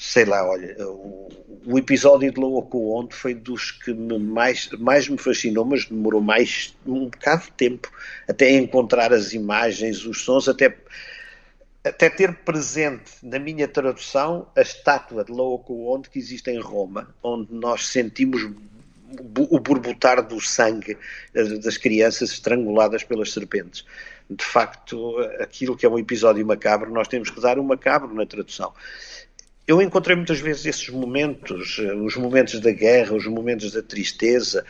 sei lá, olha, o, episódio de Loaco Onde foi dos que me mais, mais me fascinou, mas demorou mais um bocado de tempo até encontrar as imagens, os sons, até até ter presente na minha tradução a estátua de Laocoonte que existe em Roma, onde nós sentimos o borbotar do sangue das crianças estranguladas pelas serpentes. De facto, aquilo que é um episódio macabro, nós temos que dar um macabro na tradução. Eu encontrei muitas vezes esses momentos, os momentos da guerra, os momentos da tristeza,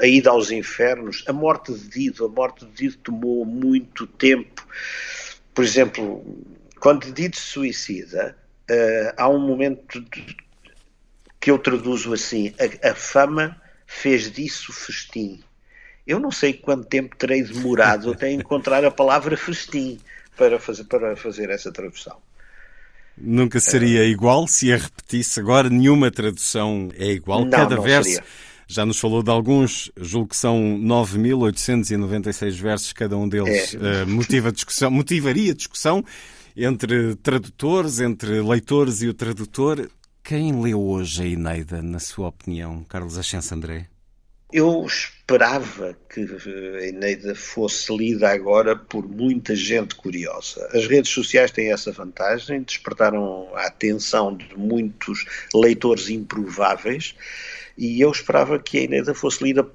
a ida aos infernos, a morte de Dido. A morte de Dido tomou muito tempo por exemplo, quando Dito suicida, uh, há um momento de, que eu traduzo assim: a, a, fama fez disso festim. Eu não sei quanto tempo terei demorado até encontrar a palavra festim para fazer, para fazer essa tradução. Nunca seria igual se a repetisse. Agora nenhuma tradução é igual. Não, Cada não verso seria. Já nos falou de alguns, julgo que são 9.896 versos, cada um deles É. eh, motiva discussão, motivaria discussão entre tradutores, entre leitores e o tradutor. Quem leu hoje a Eneida, na sua opinião, Carlos Ascenso André? Eu esperava que a Eneida fosse lida agora por muita gente curiosa. As redes sociais têm essa vantagem, despertaram a atenção de muitos leitores improváveis, e eu esperava que a Eneida fosse lida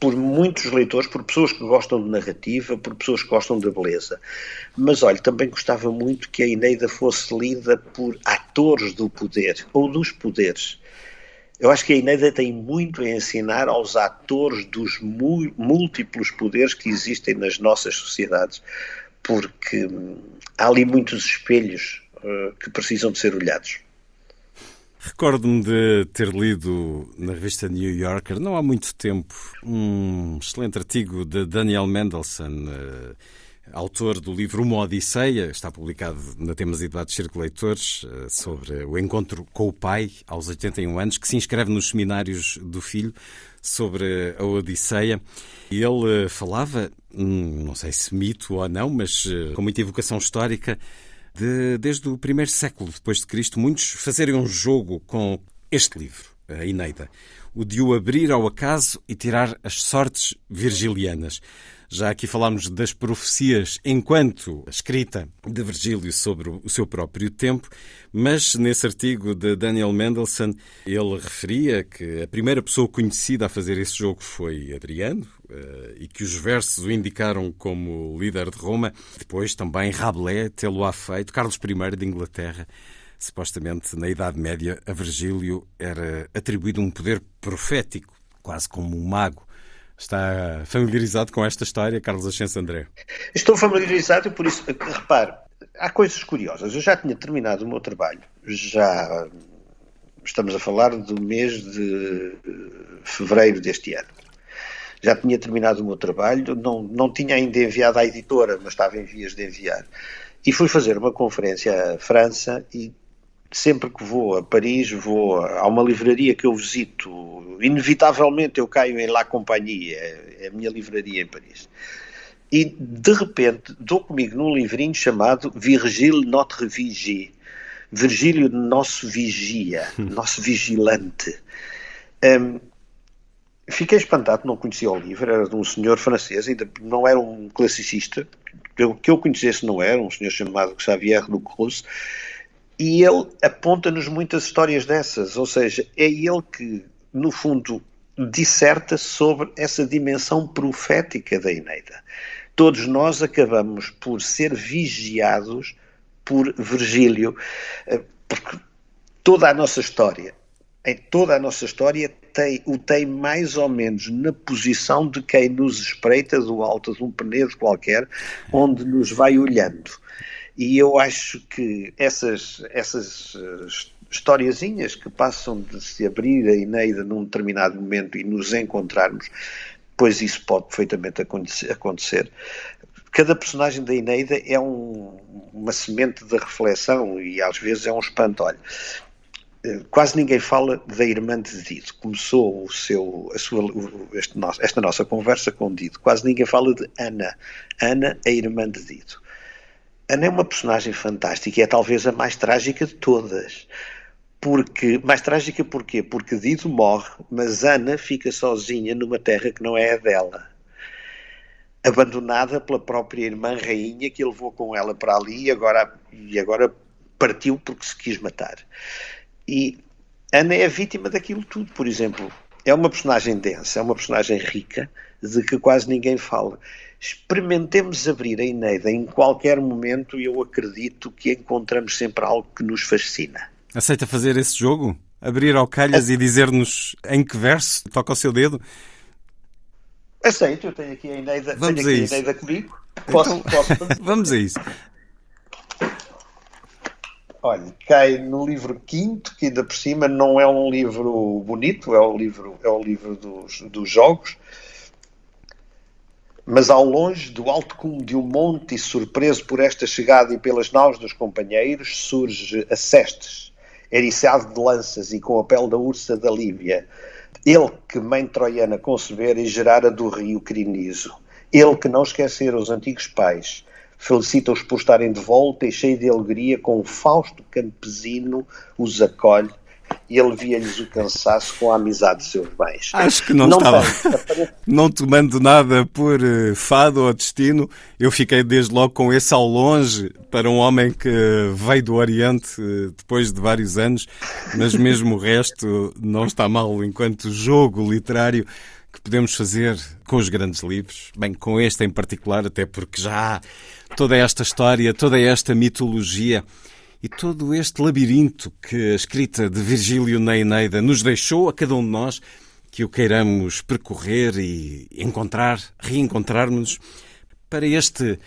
por muitos leitores, por pessoas que gostam de narrativa, por pessoas que gostam da beleza. Mas olha, também gostava muito que a Eneida fosse lida por atores do poder ou dos poderes. Eu acho que a Eneida tem muito a ensinar aos atores dos múltiplos poderes que existem nas nossas sociedades, porque hum, há ali muitos espelhos eh, que precisam de ser olhados. Recordo-me de ter lido na revista New Yorker, não há muito tempo, um excelente artigo de Daniel Mendelssohn, eh, autor do livro Uma Odisseia, está publicado na Temas e Debates Circo Leitores, eh, sobre o encontro com o pai aos 81 anos, que se inscreve nos seminários do filho sobre a Odisseia. Ele eh, falava, hum, não sei se mito ou não, mas com muita evocação histórica, de, desde o primeiro século depois de Cristo, muitos fazerem um jogo com este livro, a Eneida, o de o abrir ao acaso e tirar as sortes virgilianas. Já aqui falámos das profecias enquanto escrita de Virgílio sobre o seu próprio tempo, mas nesse artigo de Daniel Mendelssohn ele referia que a primeira pessoa conhecida a fazer esse jogo foi Adriano eh, e que os versos o indicaram como líder de Roma. Depois também Rabelais tê-lo-á feito, Carlos I de Inglaterra. Supostamente, na Idade Média, a Virgílio era atribuído um poder profético, quase como um mago. Está familiarizado com esta história, Carlos Ascenso André? Estou familiarizado e por isso, repare, há coisas curiosas. Eu já tinha terminado o meu trabalho, já estamos a falar do mês de fevereiro deste ano. Já tinha terminado o meu trabalho, não, não tinha ainda enviado à editora, mas estava em vias de enviar. E fui fazer uma conferência à França e sempre que vou a Paris, vou a uma livraria que eu visito, inevitavelmente eu caio em La Compagnie, é a minha livraria em Paris. E de repente dou comigo num livrinho chamado Virgile Notre Vigie, Virgílio Nosso Vigia, Nosso Vigilante. Um, fiquei espantado, não conhecia o livro, era de um senhor francês, ainda não era um classicista, que eu conhecesse não era, um senhor chamado Xavier Ducruz, e ele aponta-nos muitas histórias dessas, ou seja, é ele que, no fundo, disserta sobre essa dimensão profética da Eneida. Todos nós acabamos por ser vigiados por Virgílio, porque toda a nossa história, em toda a nossa história, tem, o tem mais ou menos na posição de quem nos espreita do alto de um penedo qualquer, onde nos vai olhando. E eu acho que essas, essas historiazinhas que passam de se abrir a Eneida num determinado momento e nos encontrarmos, pois isso pode perfeitamente acontecer. Cada personagem da Eneida é um, uma semente de reflexão e às vezes é um espanto. Olha, quase ninguém fala da irmã de Dido. Começou o seu, a sua, este esta nossa conversa com Dido. Quase ninguém fala de Ana. Ana, a irmã de Dido. Ana é uma personagem fantástica e é talvez a mais trágica de todas. Porque, mais trágica porquê? Porque Dido morre, mas Ana fica sozinha numa terra que não é a dela. Abandonada pela própria irmã rainha que levou com ela para ali e agora, e agora partiu porque se quis matar. E Ana é vítima daquilo tudo, por exemplo. É uma personagem densa, é uma personagem rica, de que quase ninguém fala. Experimentemos abrir a Eneida em qualquer momento e eu acredito que encontramos sempre algo que nos fascina. Aceita fazer esse jogo? Abrir ao calhas e dizer-nos em que verso toca o seu dedo? Aceito, eu tenho aqui a Eneida, Vamos tenho a isso. a Eneida comigo. Posso, Então- posso? Vamos a isso. Olha, cai no livro quinto, que ainda por cima não é um livro bonito, é o livro, é o livro dos, dos jogos. Mas ao longe, do alto cume de um monte, e surpreso por esta chegada e pelas naus dos companheiros, surge Acestes, eriçado de lanças e com a pele da ursa da Líbia. Ele que mãe troiana concebera e gerara do rio Criniso. Ele que não esquecera os antigos pais, felicita-os por estarem de volta e cheio de alegria, com o Fausto campesino os acolhe e alivia-lhes o cansaço com a amizade de seus bens. Acho que não, não estava. não tomando nada por uh, fado ou destino, eu fiquei desde logo com esse ao longe para um homem que veio do Oriente uh, depois de vários anos, mas mesmo o resto não está mal enquanto jogo literário que podemos fazer com os grandes livros, bem, com este em particular, até porque já há toda esta história, toda esta mitologia e todo este labirinto que a escrita de Virgílio na Eneida nos deixou a cada um de nós, que o queiramos percorrer e encontrar, reencontrarmos para este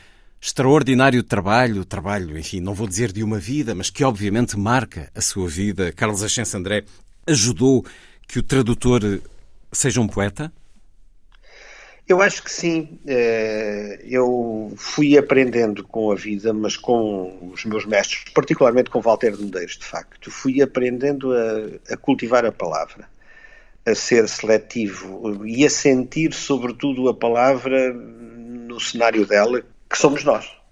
extraordinário trabalho, trabalho, enfim, não vou dizer de uma vida, mas que obviamente marca a sua vida. Carlos Ascenso André ajudou que o tradutor seja um poeta? Eu acho que sim. Eh, eu fui aprendendo com a vida, mas com os meus mestres, particularmente com Walter de Medeiros, de facto. Fui aprendendo a, a cultivar a palavra, a ser seletivo e a sentir, sobretudo, a palavra no cenário dela, que somos nós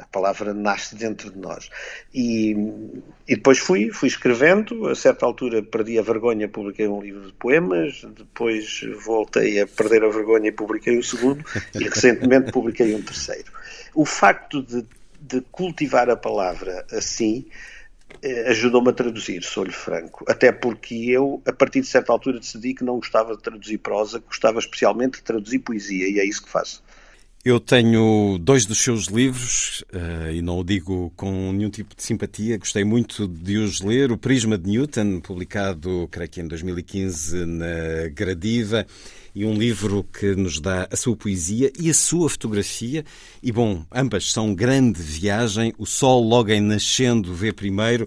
a palavra nasce dentro de nós. E, e, depois fui, fui escrevendo, a certa altura perdi a vergonha, publiquei um livro de poemas, depois voltei a perder a vergonha e publiquei o segundo, e recentemente publiquei um terceiro. O facto de, de cultivar a palavra assim eh, ajudou-me a traduzir, sou-lhe franco. Até porque eu, a partir de certa altura, decidi que não gostava de traduzir prosa, gostava especialmente de traduzir poesia, e é isso que faço. Eu tenho dois dos seus livros, uh, e não o digo com nenhum tipo de simpatia, gostei muito de os ler. O Prisma de Newton, publicado, creio que em 2015, na Gradiva, e um livro que nos dá a sua poesia e a sua fotografia. E, bom, ambas são grande viagem. O Sol, logo em nascendo, vê primeiro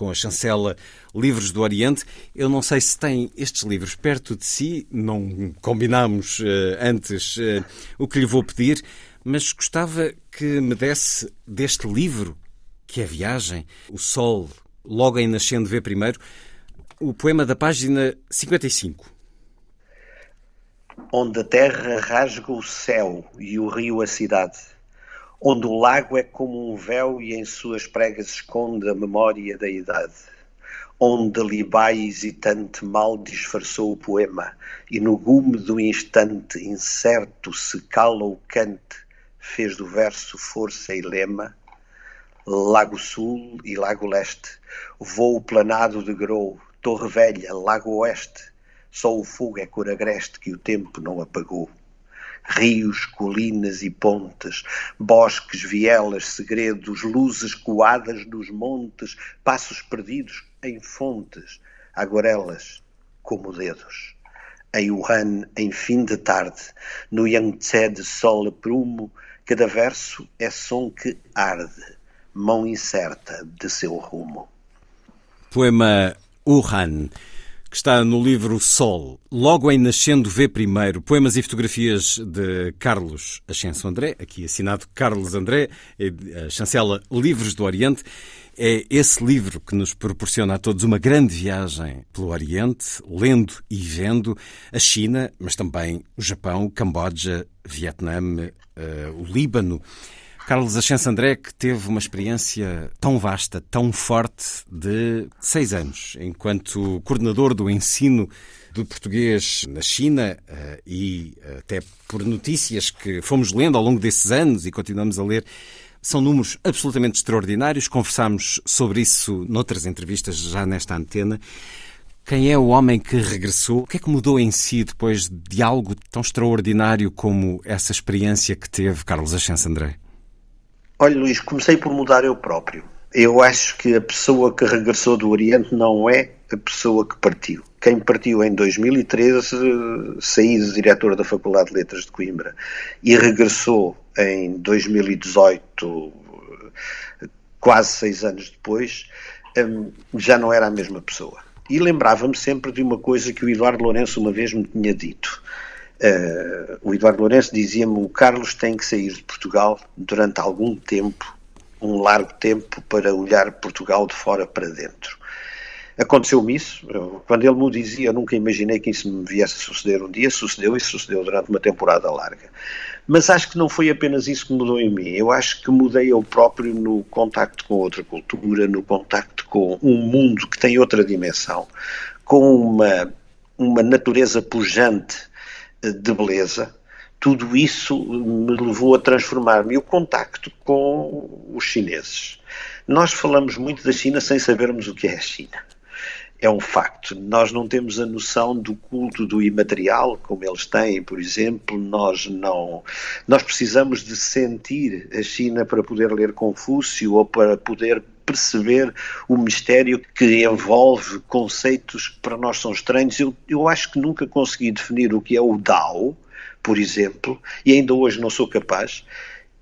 com a chancela Livros do Oriente. Eu não sei se tem estes livros perto de si, não combinámos uh, antes uh, o que lhe vou pedir, mas gostava que me desse deste livro, que é Viagem, O Sol, logo em Nascendo Vê Primeiro, o poema da página 55. Onde a terra rasga o céu e o rio a cidade onde o lago é como um véu e em suas pregas esconde a memória da idade, onde Libai hesitante mal disfarçou o poema, e no gume do instante incerto se cala o cante, fez do verso força e lema, Lago Sul e Lago Leste, voo planado de Grou, Torre Velha, Lago Oeste, só o fogo é cor agreste que o tempo não apagou rios, colinas e pontes, bosques, vielas, segredos, luzes coadas nos montes, passos perdidos em fontes, aguarelas como dedos. Em Wuhan, em fim de tarde, no Yangtze de sol a prumo, cada verso é som que arde, mão incerta de seu rumo. Poema Wuhan que está no livro Sol, logo em Nascendo Vê Primeiro, poemas e fotografias de Carlos Ascenso André, aqui assinado Carlos André, a chancela Livros do Oriente. É esse livro que nos proporciona a todos uma grande viagem pelo Oriente, lendo e vendo a China, mas também o Japão, Camboja, Vietnã, uh, o Líbano. Carlos Ascenso André, que teve uma experiência tão vasta, tão forte, de seis anos, enquanto coordenador do ensino do português na China eh, e até por notícias que fomos lendo ao longo desses anos e continuamos a ler, são números absolutamente extraordinários. Conversámos sobre isso noutras entrevistas já nesta antena. Quem é o homem que regressou? O que é que mudou em si depois de algo tão extraordinário como essa experiência que teve Carlos Ascenso André? Olha, Luís, comecei por mudar eu próprio. Eu acho que a pessoa que regressou do Oriente não é a pessoa que partiu. Quem partiu em 2013, saí de diretor da Faculdade de Letras de Coimbra e regressou em 2018, quase seis anos depois, hum, já não era a mesma pessoa. E lembrava-me sempre de uma coisa que o Eduardo Lourenço uma vez me tinha dito. Uh, o Eduardo Lourenço dizia-me o Carlos tem que sair de Portugal durante algum tempo, um largo tempo, para olhar Portugal de fora para dentro. Aconteceu-me isso. Quando ele me dizia, eu nunca imaginei que isso me viesse a suceder um dia. Sucedeu e sucedeu durante uma temporada larga. Mas acho que não foi apenas isso que mudou em mim. Eu acho que mudei eu próprio no contacto com outra cultura, no contacto com um mundo que tem outra dimensão, com uma, uma natureza pujante de beleza. Tudo isso me levou a transformar-me. O contacto com os chineses. Nós falamos muito da China sem sabermos o que é a China é um facto. Nós não temos a noção do culto do imaterial como eles têm, por exemplo. Nós não. Nós precisamos de sentir a China para poder ler Confúcio ou para poder perceber o mistério que envolve conceitos que para nós são estranhos. Eu, eu acho que nunca consegui definir o que é o Dao, por exemplo, e ainda hoje não sou capaz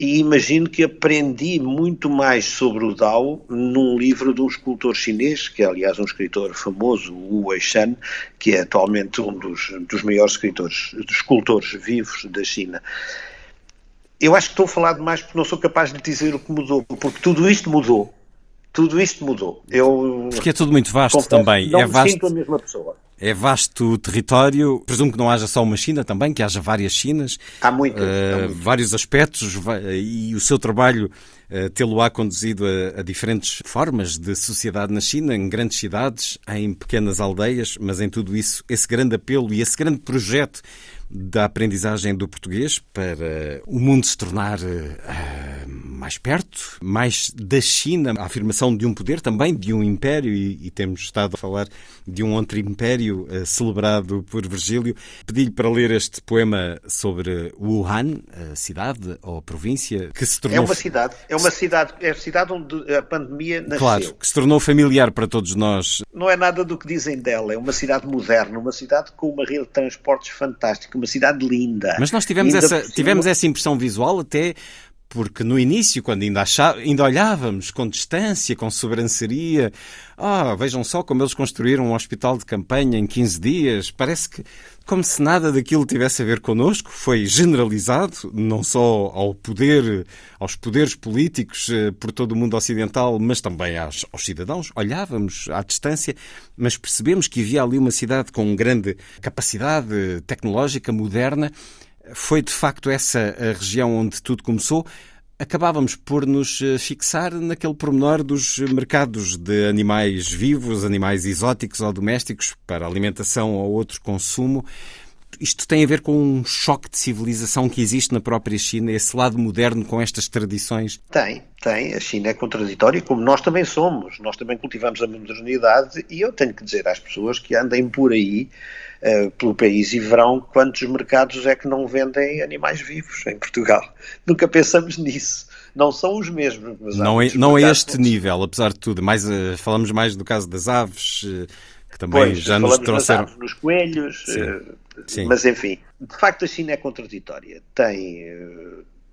e imagino que aprendi muito mais sobre o Dao num livro de um escultor chinês, que é aliás um escritor famoso, Wu Weishan, que é atualmente um dos, dos maiores escritores, dos escultores vivos da China. Eu acho que estou a falar demais porque não sou capaz de dizer o que mudou, porque tudo isto mudou. Tudo isto mudou. Eu, porque é tudo muito vasto confesso, também. Não é vasto. sinto a mesma pessoa. É vasto o território. Presumo que não haja só uma China também, que haja várias Chinas. Há muitas. Uh, vários aspectos e o seu trabalho uh, tê-lo-á conduzido a, a, diferentes formas de sociedade na China, em grandes cidades, em pequenas aldeias, mas em tudo isso, esse grande apelo e esse grande projeto da aprendizagem do português para o mundo se tornar uh, mais perto, mais da China, a afirmação de um poder também, de um império, e, e temos estado a falar de um outro império uh, celebrado por Virgílio. Pedi-lhe para ler este poema sobre Wuhan, a cidade ou a província que se tornou. É uma cidade, é uma cidade, é a cidade onde a pandemia nasceu. Claro, que se tornou familiar para todos nós. Não é nada do que dizem dela, é uma cidade moderna, uma cidade com uma rede de transportes fantástica uma cidade linda. Mas nós tivemos, essa, tivemos essa impressão visual até porque no início, quando ainda, achava, ainda olhávamos com distância, com sobranceria, ah, vejam só como eles construíram um hospital de campanha em 15 dias, parece que como se nada daquilo tivesse a ver connosco, foi generalizado, não só ao poder, aos poderes políticos eh, por todo o mundo ocidental, mas também aos, aos cidadãos. Olhávamos à distância, mas percebemos que havia ali uma cidade com grande capacidade tecnológica, moderna, foi de facto essa a região onde tudo começou. Acabávamos por nos eh, fixar naquele pormenor dos mercados de animais vivos, animais exóticos ou domésticos para alimentação ou outro consumo. Isto tem a ver com um choque de civilização que existe na própria China, esse lado moderno com estas tradições? Tem, tem. A China é contraditória, como nós também somos. Nós também cultivamos a modernidade e eu tenho que dizer às pessoas que andem por aí uh, pelo país e verão quantos mercados é que não vendem animais vivos em Portugal. Nunca pensamos nisso. Não são os mesmos. Mas não é, não é este nível, apesar de tudo. Mais, uh, falamos mais do caso das aves, uh, que também pois, já nos trouxeram. Aves, nos coelhos, Sim. Sim. mas enfim. De facto, a China é contraditória. Tem,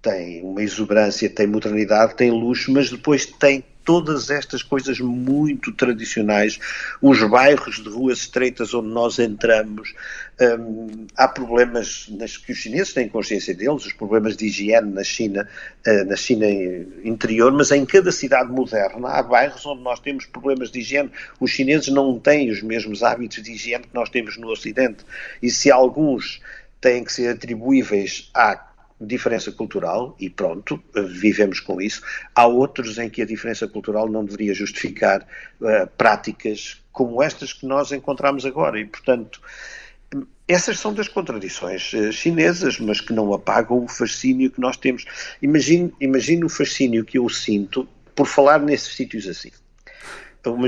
tem uma exuberância, tem modernidade, tem luxo, mas depois tem todas estas coisas muito tradicionais, os bairros de ruas estreitas onde nós entramos, um, há problemas nas, que os chineses têm consciência deles, os problemas de higiene na China, uh, na China interior, mas em cada cidade moderna há bairros onde nós temos problemas de higiene. Os chineses não têm os mesmos hábitos de higiene que nós temos no Ocidente. E se alguns têm que ser atribuíveis à diferença cultural e pronto, vivemos com isso. Há outros em que a diferença cultural não deveria justificar uh, práticas como estas que nós encontramos agora e, portanto, essas são das contradições uh, chinesas, mas que não apagam o fascínio que nós temos. Imagine, imagine o fascínio que eu sinto por falar nesses sítios assim. Então,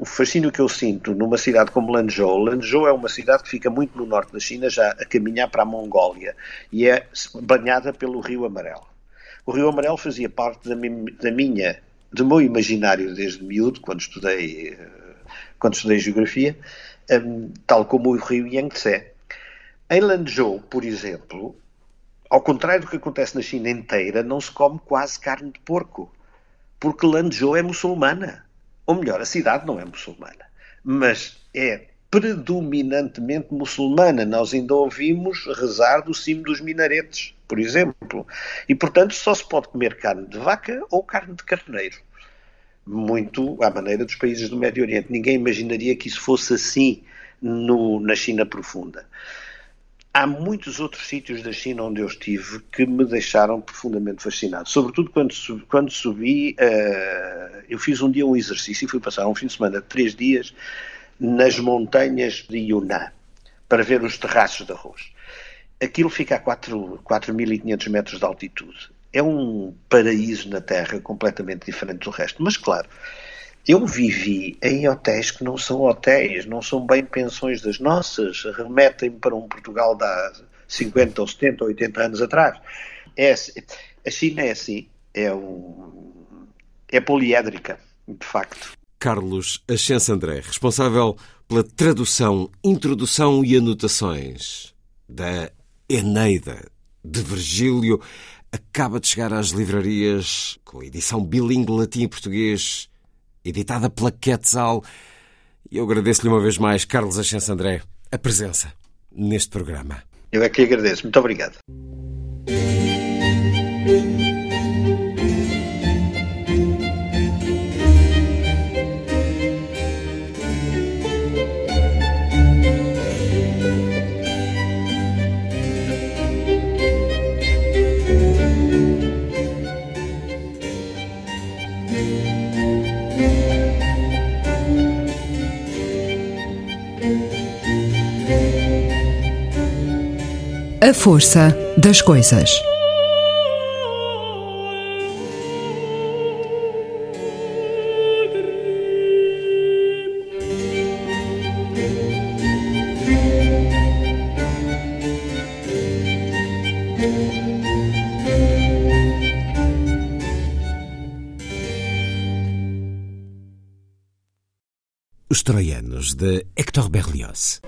o fascínio que eu sinto numa cidade como Lanzhou. Lanzhou é uma cidade que fica muito no norte da China, já a caminhar para a Mongólia, e é banhada pelo Rio Amarelo. O Rio Amarelo fazia parte da, da minha, do meu imaginário desde miúdo, quando estudei, eh, quando estudei geografia, um, tal como o Rio Yangtze. Em Lanzhou, por exemplo, ao contrário do que acontece na China inteira, não se come quase carne de porco, porque Lanzhou é muçulmana ou melhor, a cidade não é muçulmana, mas é predominantemente muçulmana. Nós ainda ouvimos rezar do cimo dos minaretes, por exemplo. E, portanto, só se pode comer carne de vaca ou carne de carneiro. Muito à maneira dos países do Médio Oriente. Ninguém imaginaria que isso fosse assim no, na China profunda. Há muitos outros sítios da China onde eu estive que me deixaram profundamente fascinado. Sobretudo quando, quando subi, uh, eu fiz um dia um exercício e fui passar um fim de semana de três dias nas montanhas de Yunnan para ver os terraços de arroz. Aquilo fica a 4.500 metros de altitude. É um paraíso na Terra completamente diferente do resto. Mas, claro, eu vivi em hotéis que não são hotéis, não são bem pensões das nossas, remetem-me para um Portugal de há 50 ou 70 ou 80 anos atrás. É, assim, a China é assim, é, um, é poliédrica, de facto. Carlos Ascenso André, responsável pela tradução, introdução e anotações da Eneida de Virgílio, acaba de chegar às livrarias com edição bilingue latim e português editada pela Quetzal. E eu agradeço-lhe uma vez mais, Carlos Ascenso André, a presença neste programa. Eu é que agradeço. Muito obrigado. A força das coisas. Os Troianos, de Hector Berlioz.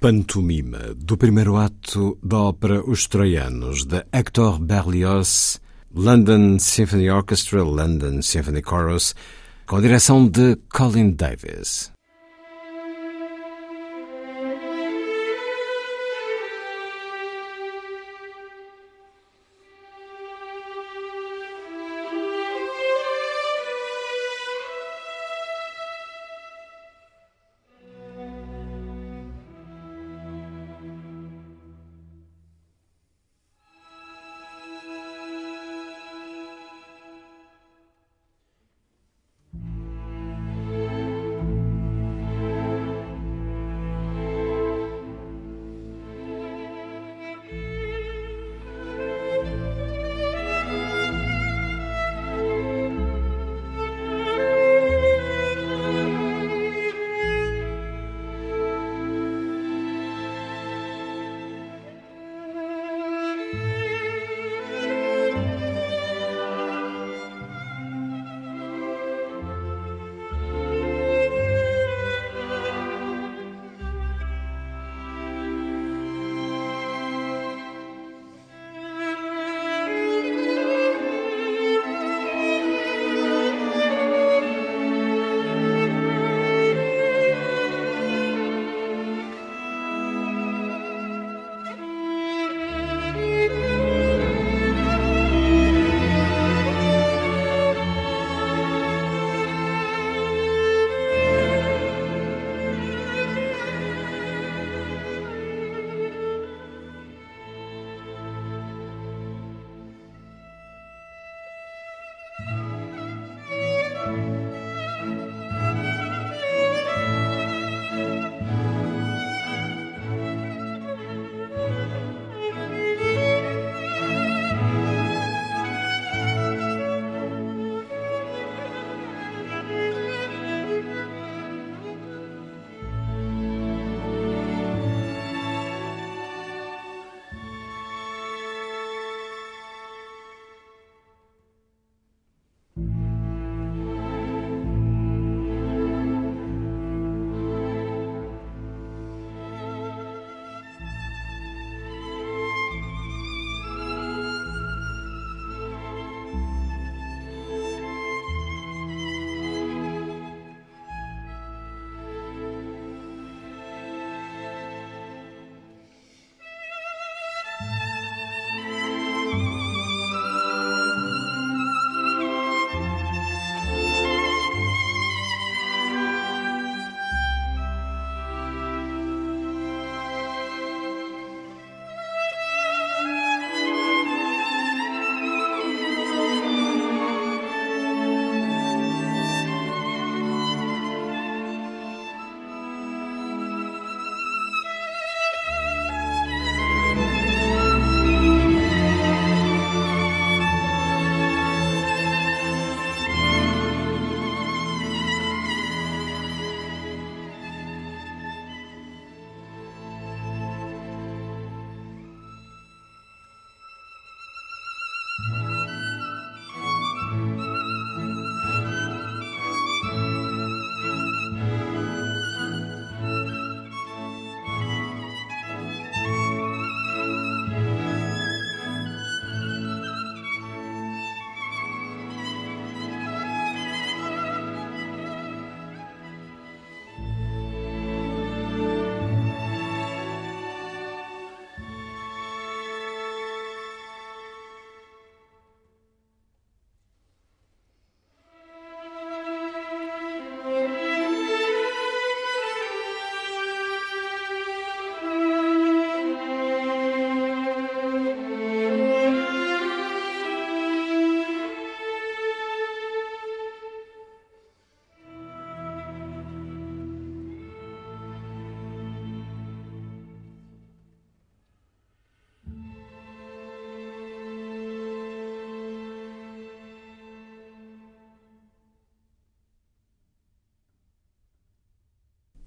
Pantomima do primeiro ato da ópera Os Troianos, de Hector Berlioz, London Symphony Orchestra, London Symphony Chorus, com a direção de Colin Davis.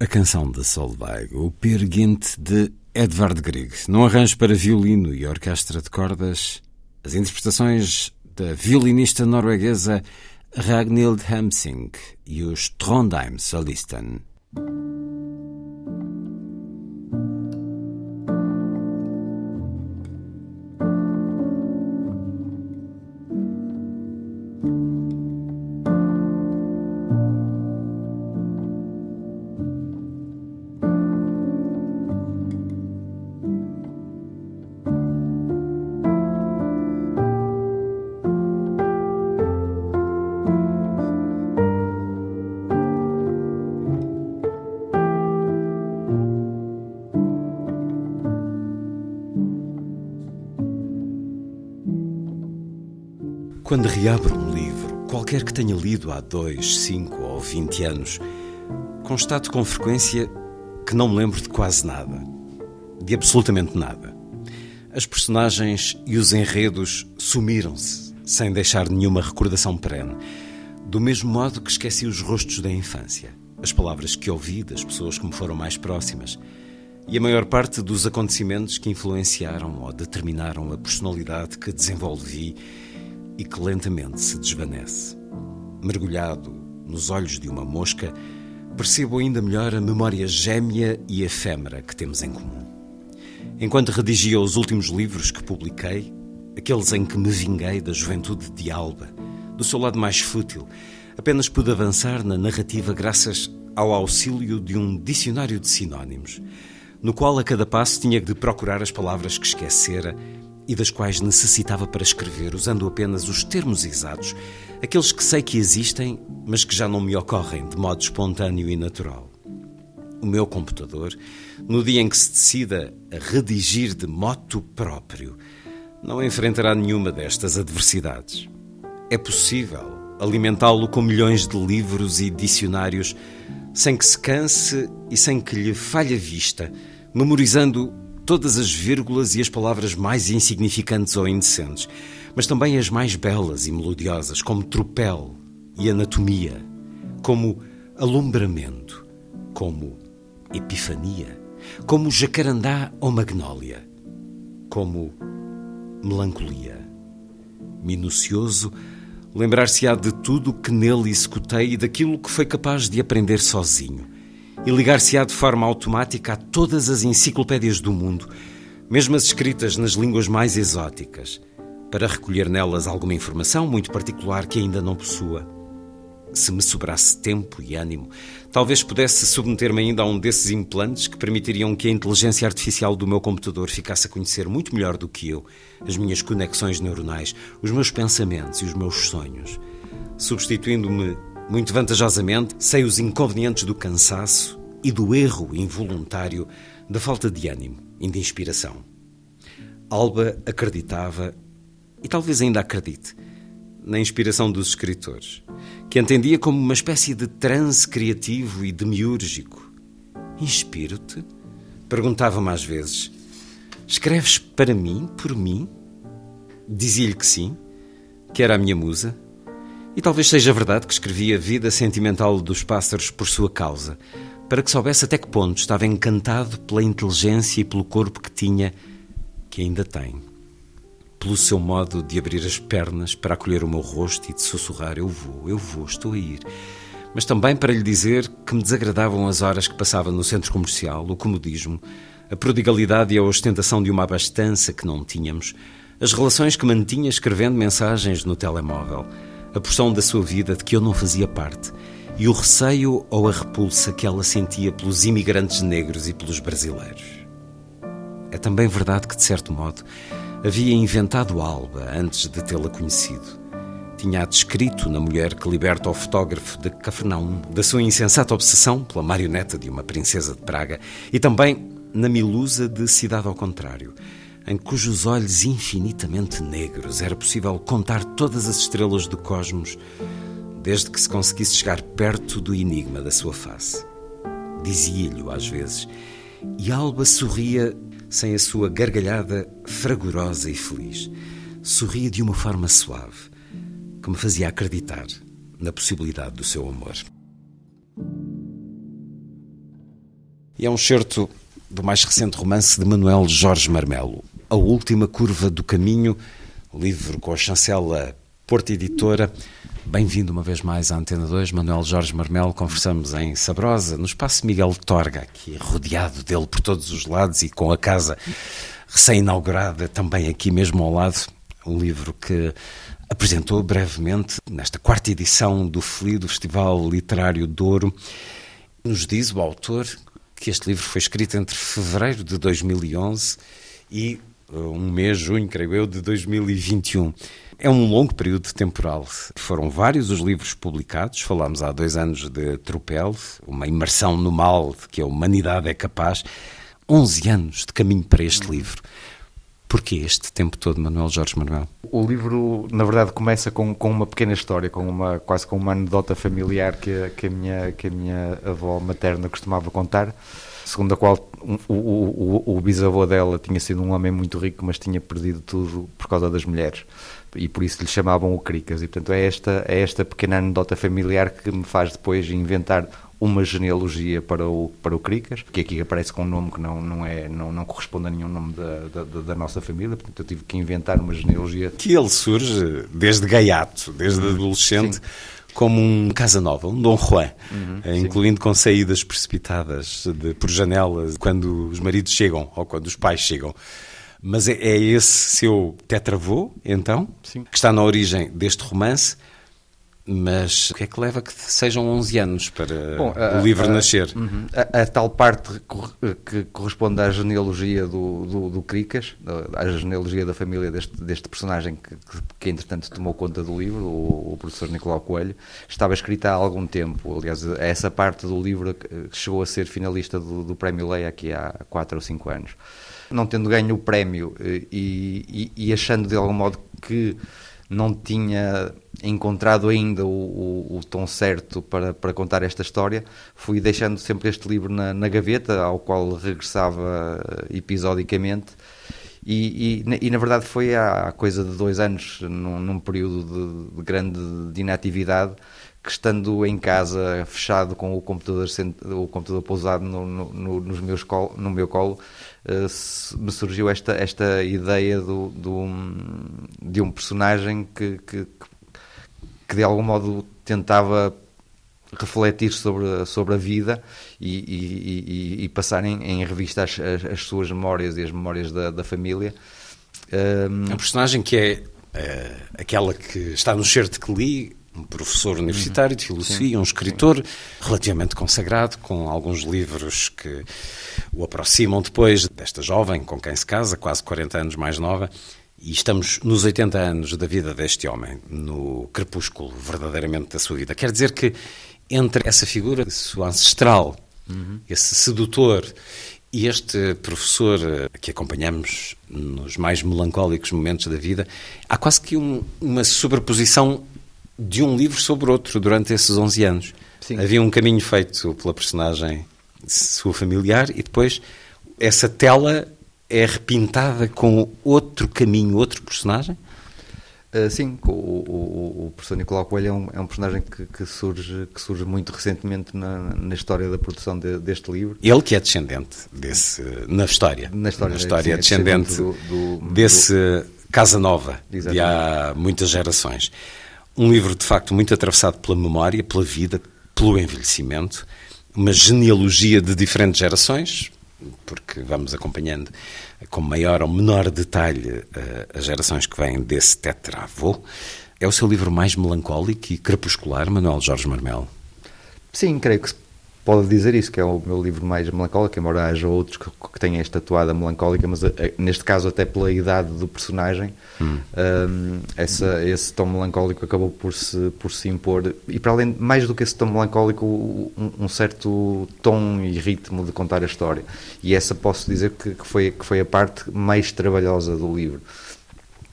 A canção de Solveig, o Peer de Edvard Grieg, num arranjo para violino e orquestra de cordas, as interpretações da violinista norueguesa Ragnhild Hamsing e os Trondheim Solisten. Quando reabro um livro, qualquer que tenha lido há dois, cinco ou vinte anos, constato com frequência que não me lembro de quase nada. De absolutamente nada. As personagens e os enredos sumiram-se, sem deixar nenhuma recordação perene. Do mesmo modo que esqueci os rostos da infância, as palavras que ouvi das pessoas que me foram mais próximas e a maior parte dos acontecimentos que influenciaram ou determinaram a personalidade que desenvolvi e que lentamente se desvanece. Mergulhado nos olhos de uma mosca, percebo ainda melhor a memória gêmea e efêmera que temos em comum. Enquanto redigia os últimos livros que publiquei, aqueles em que me vinguei da juventude de Alba, do seu lado mais fútil, apenas pude avançar na narrativa graças ao auxílio de um dicionário de sinónimos, no qual a cada passo tinha de procurar as palavras que esquecera e das quais necessitava para escrever, usando apenas os termos exatos, aqueles que sei que existem, mas que já não me ocorrem de modo espontâneo e natural. O meu computador, no dia em que se decida a redigir de moto próprio, não enfrentará nenhuma destas adversidades. É possível alimentá-lo com milhões de livros e dicionários sem que se canse e sem que lhe falhe a vista, memorizando todas as vírgulas e as palavras mais insignificantes ou indecentes, mas também as mais belas e melodiosas, como tropel e anatomia, como alumbramento, como epifania, como jacarandá ou magnólia, como melancolia. Minucioso, lembrar-se-á de tudo o que nele executei e daquilo que foi capaz de aprender sozinho e ligar-se-á de forma automática a todas as enciclopédias do mundo, mesmo as escritas nas línguas mais exóticas, para recolher nelas alguma informação muito particular que ainda não possua. Se me sobrasse tempo e ânimo, talvez pudesse submeter-me ainda a um desses implantes que permitiriam que a inteligência artificial do meu computador ficasse a conhecer muito melhor do que eu as minhas conexões neuronais, os meus pensamentos e os meus sonhos, substituindo-me muito vantajosamente, sei os inconvenientes do cansaço e do erro involuntário da falta de ânimo e de inspiração. Alba acreditava, e talvez ainda acredite, na inspiração dos escritores, que entendia como uma espécie de transe criativo e demiúrgico. Inspiro-te? Perguntava-me às vezes. Escreves para mim, por mim? Dizia-lhe que sim, que era a minha musa, e talvez seja verdade que escrevi a vida sentimental dos pássaros por sua causa, para que soubesse até que ponto estava encantado pela inteligência e pelo corpo que tinha, que ainda tem. Pelo seu modo de abrir as pernas para acolher o meu rosto e de sussurrar: Eu vou, eu vou, estou a ir. Mas também para lhe dizer que me desagradavam as horas que passava no centro comercial, o comodismo, a prodigalidade e a ostentação de uma abastança que não tínhamos, as relações que mantinha escrevendo mensagens no telemóvel a porção da sua vida de que eu não fazia parte e o receio ou a repulsa que ela sentia pelos imigrantes negros e pelos brasileiros. É também verdade que, de certo modo, havia inventado Alba antes de tê-la conhecido. Tinha-a descrito na mulher que liberta o fotógrafo de Cafarnaum da sua insensata obsessão pela marioneta de uma princesa de Praga e também na Milusa de Cidade ao Contrário, em cujos olhos infinitamente negros era possível contar todas as estrelas do cosmos, desde que se conseguisse chegar perto do enigma da sua face. Dizia-lhe às vezes, e Alba sorria sem a sua gargalhada fragorosa e feliz. Sorria de uma forma suave, que me fazia acreditar na possibilidade do seu amor. E é um certo do mais recente romance de Manuel Jorge Marmelo, a Última Curva do Caminho, livro com a chancela Porta Editora. Bem-vindo uma vez mais à Antena 2, Manuel Jorge Marmelo. Conversamos em Sabrosa, no espaço Miguel Torga, aqui rodeado dele por todos os lados e com a casa recém-inaugurada também aqui mesmo ao lado. Um livro que apresentou brevemente nesta quarta edição do FLI, do Festival Literário Douro. Nos diz o autor que este livro foi escrito entre fevereiro de 2011 e um mês, junho, creio eu, de 2021. É um longo período temporal. Foram vários os livros publicados. Falámos há dois anos de Tropel, uma imersão no mal de que a humanidade é capaz. 11 anos de caminho para este livro. Porquê este tempo todo, Manuel Jorge Manuel? O livro, na verdade, começa com, com uma pequena história, com uma, quase com uma anedota familiar que, que, a minha, que a minha avó materna costumava contar, segundo a qual o, o, o, bisavô dela tinha sido um homem muito rico, mas tinha perdido tudo por causa das mulheres e por isso lhe chamavam o Cricas. E portanto é esta, é esta pequena anedota familiar que me faz depois inventar uma genealogia para o, para o Cricas, que aqui aparece com um nome que não, não, é, não, não corresponde a nenhum nome da, da, da nossa família, portanto eu tive que inventar uma genealogia. Que ele surge desde gaiato, desde uhum. adolescente. Sim como um Casanova, um Dom Juan, uhum, eh, incluindo sim. com saídas precipitadas de, por janelas quando os maridos chegam ou quando os pais chegam. Mas é, é esse seu tetravô, então, sim. que está na origem deste romance mas o que é que leva que sejam 11 anos para Bom, a, o livro a, nascer? Uhum. A, a, tal parte que corresponde à genealogia do, do, do Cricas, à genealogia da família deste, deste personagem que, que, que, entretanto tomou conta do livro, o, o, professor Nicolau Coelho, estava escrita há algum tempo. Aliás, essa parte do livro chegou a ser finalista do, do Prémio Leia aqui há 4 ou 5 anos. Não tendo ganho o prémio eh, e, e, e achando de algum modo que não tinha encontrado ainda o, o, o, tom certo para, para contar esta história, fui deixando sempre este livro na, na gaveta, ao qual regressava episodicamente. E, e, e, na verdade foi há coisa de dois anos, num, num período de, de, grande de inatividade, que estando em casa fechado com o computador, o computador pousado no, no, nos meus no meu colo, uh, me surgiu esta, esta ideia do, do, de um personagem que, que, que de algum modo tentava refletir sobre, sobre a vida e, e, e, e passar em, em revista as, as, as, suas memórias e as memórias da, da família. Um... É um personagem que é uh, aquela que está no certo que li, um professor universitário de filosofia, sim, um escritor sim. relativamente consagrado, com alguns livros que o aproximam depois desta jovem com quem se casa, quase 40 anos mais nova. E estamos nos 80 anos da vida deste homem, no crepúsculo verdadeiramente da sua vida. Quer dizer que entre essa figura sua ancestral, uhum. esse sedutor, e este professor que acompanhamos nos mais melancólicos momentos da vida, há quase que um, uma sobreposição de um livro sobre outro durante esses 11 anos. Sim. Havia um caminho feito pela personagem sua familiar e depois essa tela é repintada com outro caminho, outro personagem? Uh, sim, o, o, o, professor Nicolau Coelho é um, é um personagem que, que, surge, que surge muito recentemente na, na história da produção de, deste livro. Ele que é descendente desse, na história. Na história, na história sim, é descendente, descendente do, do, desse do... Casa Nova, Exatamente. de há muitas gerações. Um livro, de facto, muito atravessado pela memória, pela vida, pelo envelhecimento, uma genealogia de diferentes gerações, porque vamos acompanhando com maior ou menor detalhe eh, as gerações que vêm desse tetravô. É o seu livro mais melancólico e crepuscular, Manuel Jorge Marmel? Sim, creio que pode dizer isso, que é o meu livro mais melancólico, embora haja outros que, que tenham esta toada melancólica, mas eh, neste caso até pela idade do personagem, hum. um, essa, esse tom melancólico acabou por se, por se impor, e para além, mais do que esse tom melancólico, um, um certo tom e ritmo de contar a história, e essa posso dizer que, que, foi, que foi a parte mais trabalhosa do livro.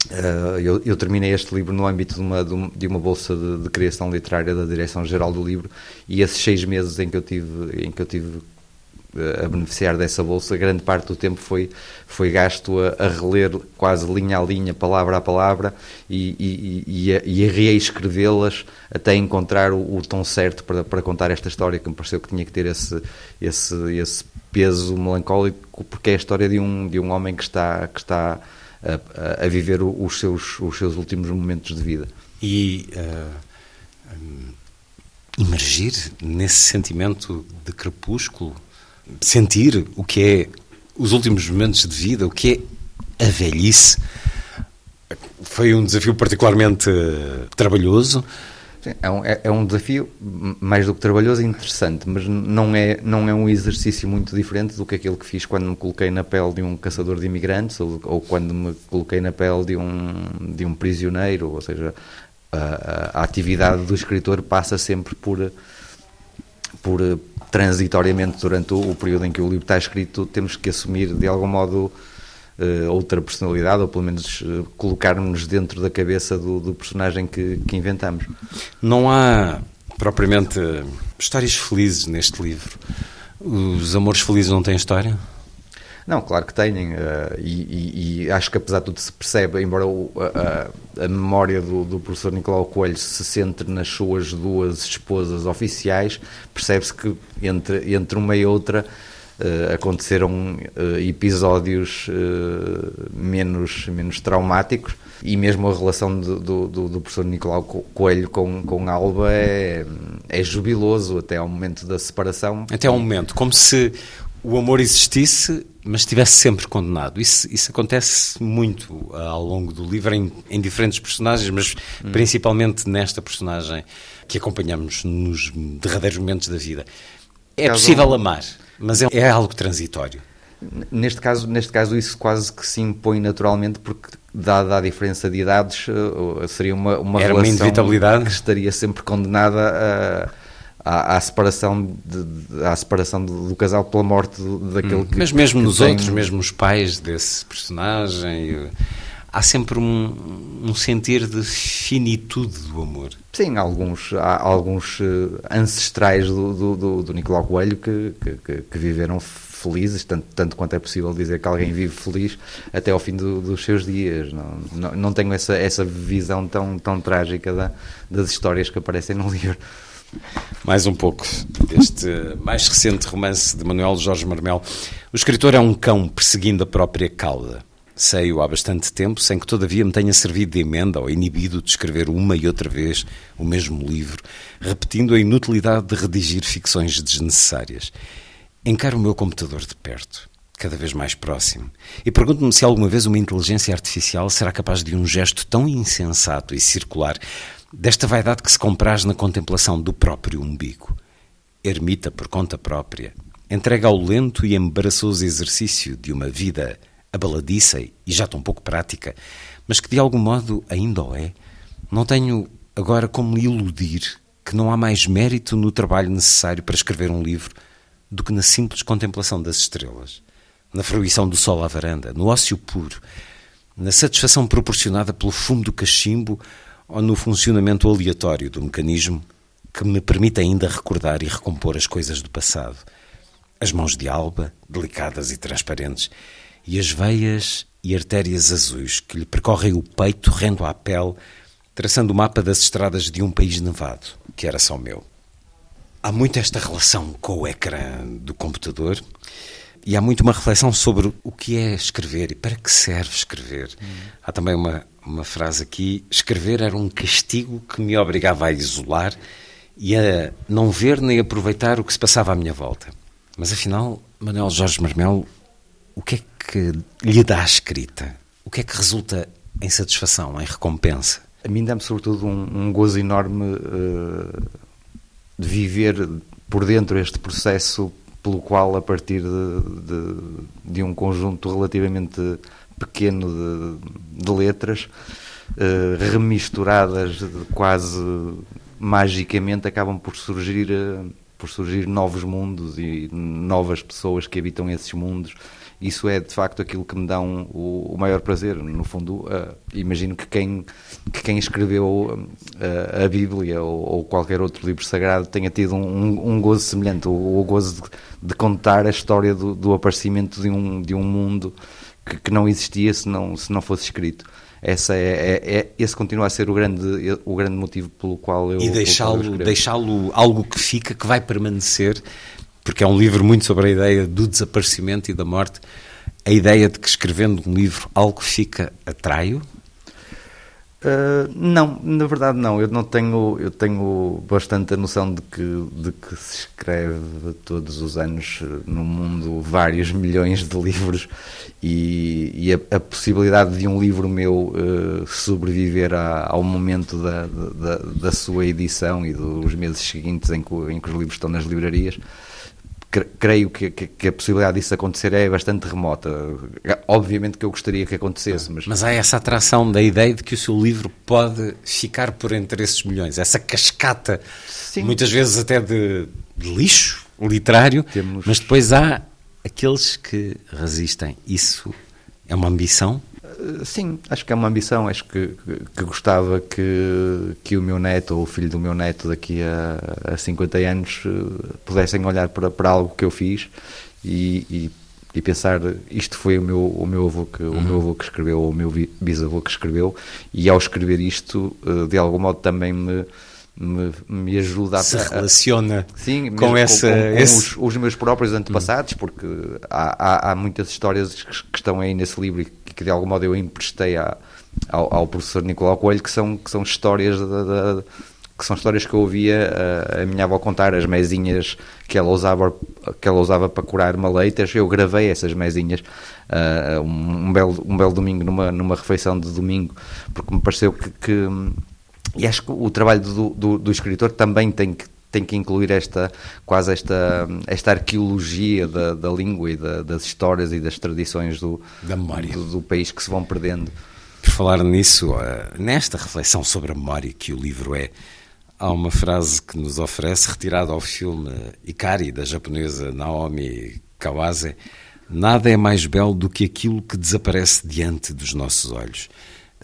Uh, eu, eu, terminei este livro no âmbito de uma, de uma bolsa de, de, criação literária da Direção-Geral do Livro e esses seis meses em que eu tive, em que eu tive uh, a beneficiar dessa bolsa, grande parte do tempo foi, foi gasto a, a reler quase linha a linha, palavra a palavra e, e, e, a, e a reescrevê-las até encontrar o, o, tom certo para, para contar esta história que me pareceu que tinha que ter esse, esse, esse peso melancólico porque é a história de um, de um homem que está, que está a, a viver os seus, os seus últimos momentos de vida. E uh, emergir nesse sentimento de crepúsculo, sentir o que é os últimos momentos de vida, o que é a velhice, Foi um desafio particularmente trabalhoso. É, um, é, é, um, desafio mais do que trabalhoso interessante, mas não é, não é um exercício muito diferente do que aquele que fiz quando me coloquei na pele de um caçador de imigrantes ou, ou quando me coloquei na pele de um, de um prisioneiro. Ou seja, a, a, atividade do escritor passa sempre por, por transitoriamente durante o, o, período em que o livro está escrito, temos que assumir de algum modo outra personalidade, ou pelo menos uh, colocar-nos dentro da cabeça do, do personagem que, que, inventamos. Não há propriamente histórias felizes neste livro. Os amores felizes não têm história? Não, claro que têm, uh, e, e, e, acho que apesar de tudo se percebe, embora o, a, a, memória do, do, professor Nicolau Coelho se centre nas suas duas esposas oficiais, percebe-se que entre, entre uma e outra uh, aconteceram uh, episódios menos, menos traumáticos, e mesmo a relação do, do, do professor Nicolau Coelho com, com Alba é, é jubiloso até ao momento da separação. Até ao momento, como se o amor existisse, mas estivesse sempre condenado. Isso, isso acontece muito uh, ao longo do livro, em, em diferentes personagens, mas hum. principalmente nesta personagem que acompanhamos nos derradeiros momentos da vida. É caso possível amar, mas é, é, algo transitório. Neste caso, neste caso, isso quase que se impõe naturalmente, porque, dada a diferença de idades, uh, seria uma, uma Era relação uma inevitabilidade. que estaria sempre condenada a à, à separação, de, à separação do, do, casal pela morte daquele hum. que. Mas mesmo que nos tem... outros, mesmo os pais desse personagem, há sempre um, um, sentir de finitude do amor. Sim, alguns, há alguns eh, ancestrais do, do, do, do Nicolau Coelho que, que, que, viveram felizes, tanto, tanto quanto é possível dizer que alguém vive feliz até ao fim do, dos seus dias. Não, não, não tenho essa, essa visão tão, tão trágica da, das histórias que aparecem no livro. Mais um pouco deste mais recente romance de Manuel Jorge Marmel. O escritor é um cão perseguindo a própria cauda. Sei-o há bastante tempo, sem que todavia me tenha servido de emenda ou inibido de escrever uma e outra vez o mesmo livro, repetindo a inutilidade de redigir ficções desnecessárias. Encaro o meu computador de perto, cada vez mais próximo, e pergunto-me se alguma vez uma inteligência artificial será capaz de um gesto tão insensato e circular desta vaidade que se compraz na contemplação do próprio umbigo. Ermita por conta própria, entrega ao lento e embaraçoso exercício de uma vida abaladiça e já tão pouco prática, mas que de algum modo ainda o é, não tenho agora como iludir que não há mais mérito no trabalho necessário para escrever um livro do que na simples contemplação das estrelas, na fruição do sol à varanda, no ócio puro, na satisfação proporcionada pelo fumo do cachimbo ou no funcionamento aleatório do mecanismo que me permite ainda recordar e recompor as coisas do passado. As mãos de alba, delicadas e transparentes, e as veias e artérias azuis que lhe percorrem o peito, rendo à pele, traçando o mapa das estradas de um país nevado, que era só meu. Há muito esta relação com o ecrã do computador e há muito uma reflexão sobre o que é escrever e para que serve escrever. Hum. Há também uma, uma frase aqui: escrever era um castigo que me obrigava a isolar e a não ver nem aproveitar o que se passava à minha volta. Mas afinal, Manuel Jorge Marmelo, o que é que lhe dá a escrita? O que é que resulta em satisfação, em recompensa? A mim dá-me sobretudo um, um, gozo enorme uh, de viver por dentro este processo pelo qual, a partir de, de, de um conjunto relativamente pequeno de, de letras, uh, remisturadas quase magicamente, acabam por surgir, uh, por surgir novos mundos e novas pessoas que habitam esses mundos isso é de facto aquilo que me dá um, o, o, maior prazer. No fundo, uh, imagino que quem, que quem escreveu uh, a Bíblia ou, ou, qualquer outro livro sagrado tenha tido um, um gozo semelhante, o, o gozo de, de, contar a história do, do, aparecimento de um, de um mundo que, que, não existia se não, se não fosse escrito. Essa é, é, é, esse continua a ser o grande, o grande motivo pelo qual eu. E deixá-lo deixá algo que fica, que vai permanecer porque é um livro muito sobre a ideia do desaparecimento e da morte. A ideia de que escrevendo um livro algo fica atraio? Uh, não, na verdade não. Eu não tenho, eu tenho bastante a noção de que, de que se escreve todos os anos no mundo vários milhões de livros e, e a, a, possibilidade de um livro meu uh, sobreviver a, ao momento da, da, da, sua edição e dos meses seguintes em que, em que os livros estão nas livrarias creio que, que, que, a possibilidade disso acontecer é bastante remota. Obviamente que eu gostaria que acontecesse, mas... Mas há essa atração da ideia de que o seu livro pode ficar por entre esses milhões, essa cascata, Sim. muitas vezes até de, de lixo literário, Temos... mas depois há aqueles que resistem. Isso é uma ambição? Eh, sim, acho que é uma ambição. Acho que, que, que, gostava que, que o meu neto ou o filho do meu neto daqui a, a 50 anos eh, pudessem olhar para, para algo que eu fiz e, e, e pensar isto foi o meu, o meu avô que, uhum. o meu avô que escreveu ou o meu bisavô que escreveu e ao escrever isto eh, de algum modo também me me, me ajuda a... Se relaciona sim, com, essa, com, com esse... os, os, meus próprios antepassados, porque há, há, há, muitas histórias que estão aí nesse livro e que de algum modo eu emprestei ao, ao, professor Nicolau Coelho, que são, que são histórias que são histórias que eu ouvia a, a, minha avó contar, as mesinhas que ela usava, que ela usava para curar maleitas, eu gravei essas mesinhas uh, um, um, belo, um belo domingo numa, numa refeição de domingo, porque me pareceu que, que e acho que o trabalho do, do, do escritor também tem que tem que incluir esta quase esta esta arqueologia da, da língua e da, das histórias e das tradições do, da memória do, do, país que se vão perdendo. Por falar nisso, eh, nesta reflexão sobre a memória que o livro é, há uma frase que nos oferece retirada ao filme Ikari da japonesa Naomi Kawase. Nada é mais belo do que aquilo que desaparece diante dos nossos olhos.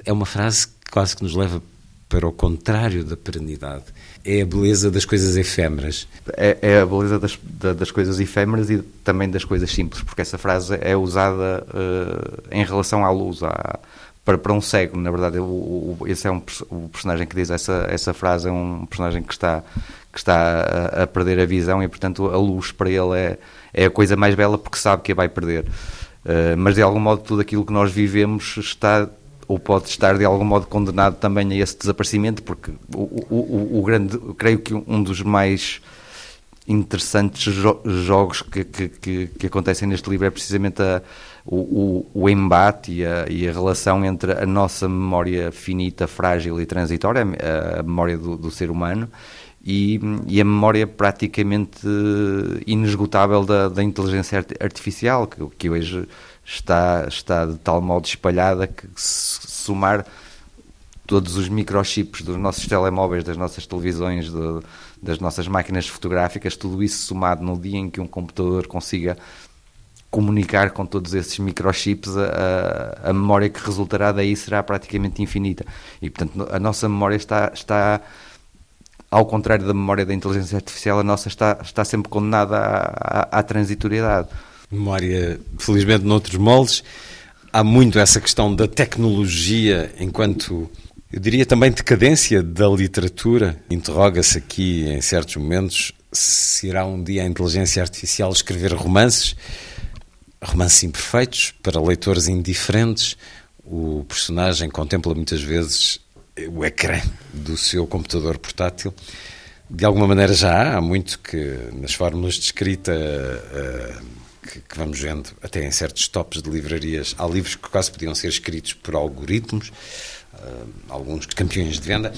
É uma frase que quase que nos leva para o contrário da perenidade. É a beleza das coisas efêmeras. É, é a beleza das, das, coisas efêmeras e também das coisas simples, porque essa frase é usada uh, em relação à luz, à, para, para um cego. Na verdade, o, o, esse é um, o personagem que diz essa, essa frase, é um personagem que está, que está a, a perder a visão e, portanto, a luz para ele é, é a coisa mais bela porque sabe que a vai perder. Uh, mas de algum modo tudo aquilo que nós vivemos está ou pode estar de algum modo condenado também a esse desaparecimento, porque o, o, o grande, creio que um dos mais interessantes jo jogos que, que, que, acontecem neste livro é precisamente a, o, o, embate e a, e a, relação entre a nossa memória finita, frágil e transitória, a, a memória do, do, ser humano, e, e, a memória praticamente inesgotável da, da inteligência artificial, que, que hoje está, está de tal modo espalhada que se somar todos os microchips dos nossos telemóveis, das nossas televisões, de, das nossas máquinas fotográficas, tudo isso somado no dia em que um computador consiga comunicar com todos esses microchips, a, a memória que resultará daí será praticamente infinita. E, portanto, a nossa memória está, está ao contrário da memória da inteligência artificial, a nossa está, está sempre condenada à, à, à transitoriedade memória, felizmente, noutros moldes. Há muito essa questão da tecnologia enquanto, eu diria também, decadência da literatura. Interroga-se aqui, em certos momentos, se irá um dia a inteligência artificial escrever romances, romances imperfeitos, para leitores indiferentes. O personagem contempla muitas vezes o ecrã do seu computador portátil. De alguma maneira já há, há muito que nas fórmulas de escrita uh, que, que, vamos vendo até em certos tops de livrarias, há livros que quase podiam ser escritos por algoritmos, uh, alguns campeões de venda.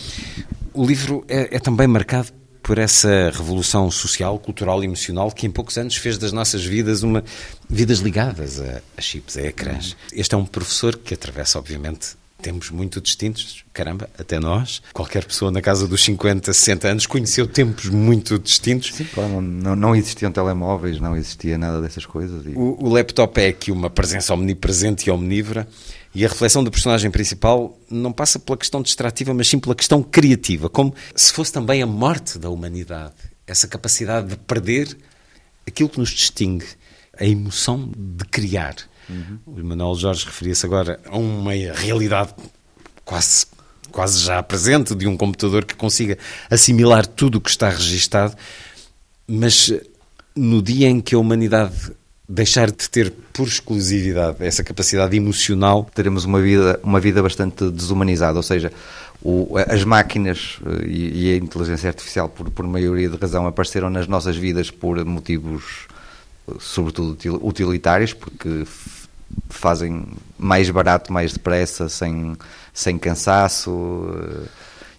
O livro é, é também marcado por essa revolução social, cultural e emocional que em poucos anos fez das nossas vidas uma vidas ligadas a, a chips, a ecrãs. Este é um professor que atravessa, obviamente, tempos muito distintos, caramba, até nós. Qualquer pessoa na casa dos 50, 60 anos conheceu tempos muito distintos. Sim, claro, não, não existiam telemóveis, não existia nada dessas coisas. E... O, o, laptop é aqui uma presença omnipresente e omnívora. E a reflexão do personagem principal não passa pela questão distrativa, mas sim pela questão criativa, como se fosse também a morte da humanidade. Essa capacidade de perder aquilo que nos distingue, a emoção de criar. Uhum. O Manuel Jorge referia-se agora a uma realidade quase, quase já presente de um computador que consiga assimilar tudo o que está registado, mas no dia em que a humanidade deixar de ter por exclusividade essa capacidade emocional. Teremos uma vida, uma vida bastante desumanizada, ou seja, o, as máquinas eh, e, e, a inteligência artificial, por, por maioria de razão, apareceram nas nossas vidas por motivos, eh, sobretudo utilitários, porque fazem mais barato, mais depressa, sem, sem cansaço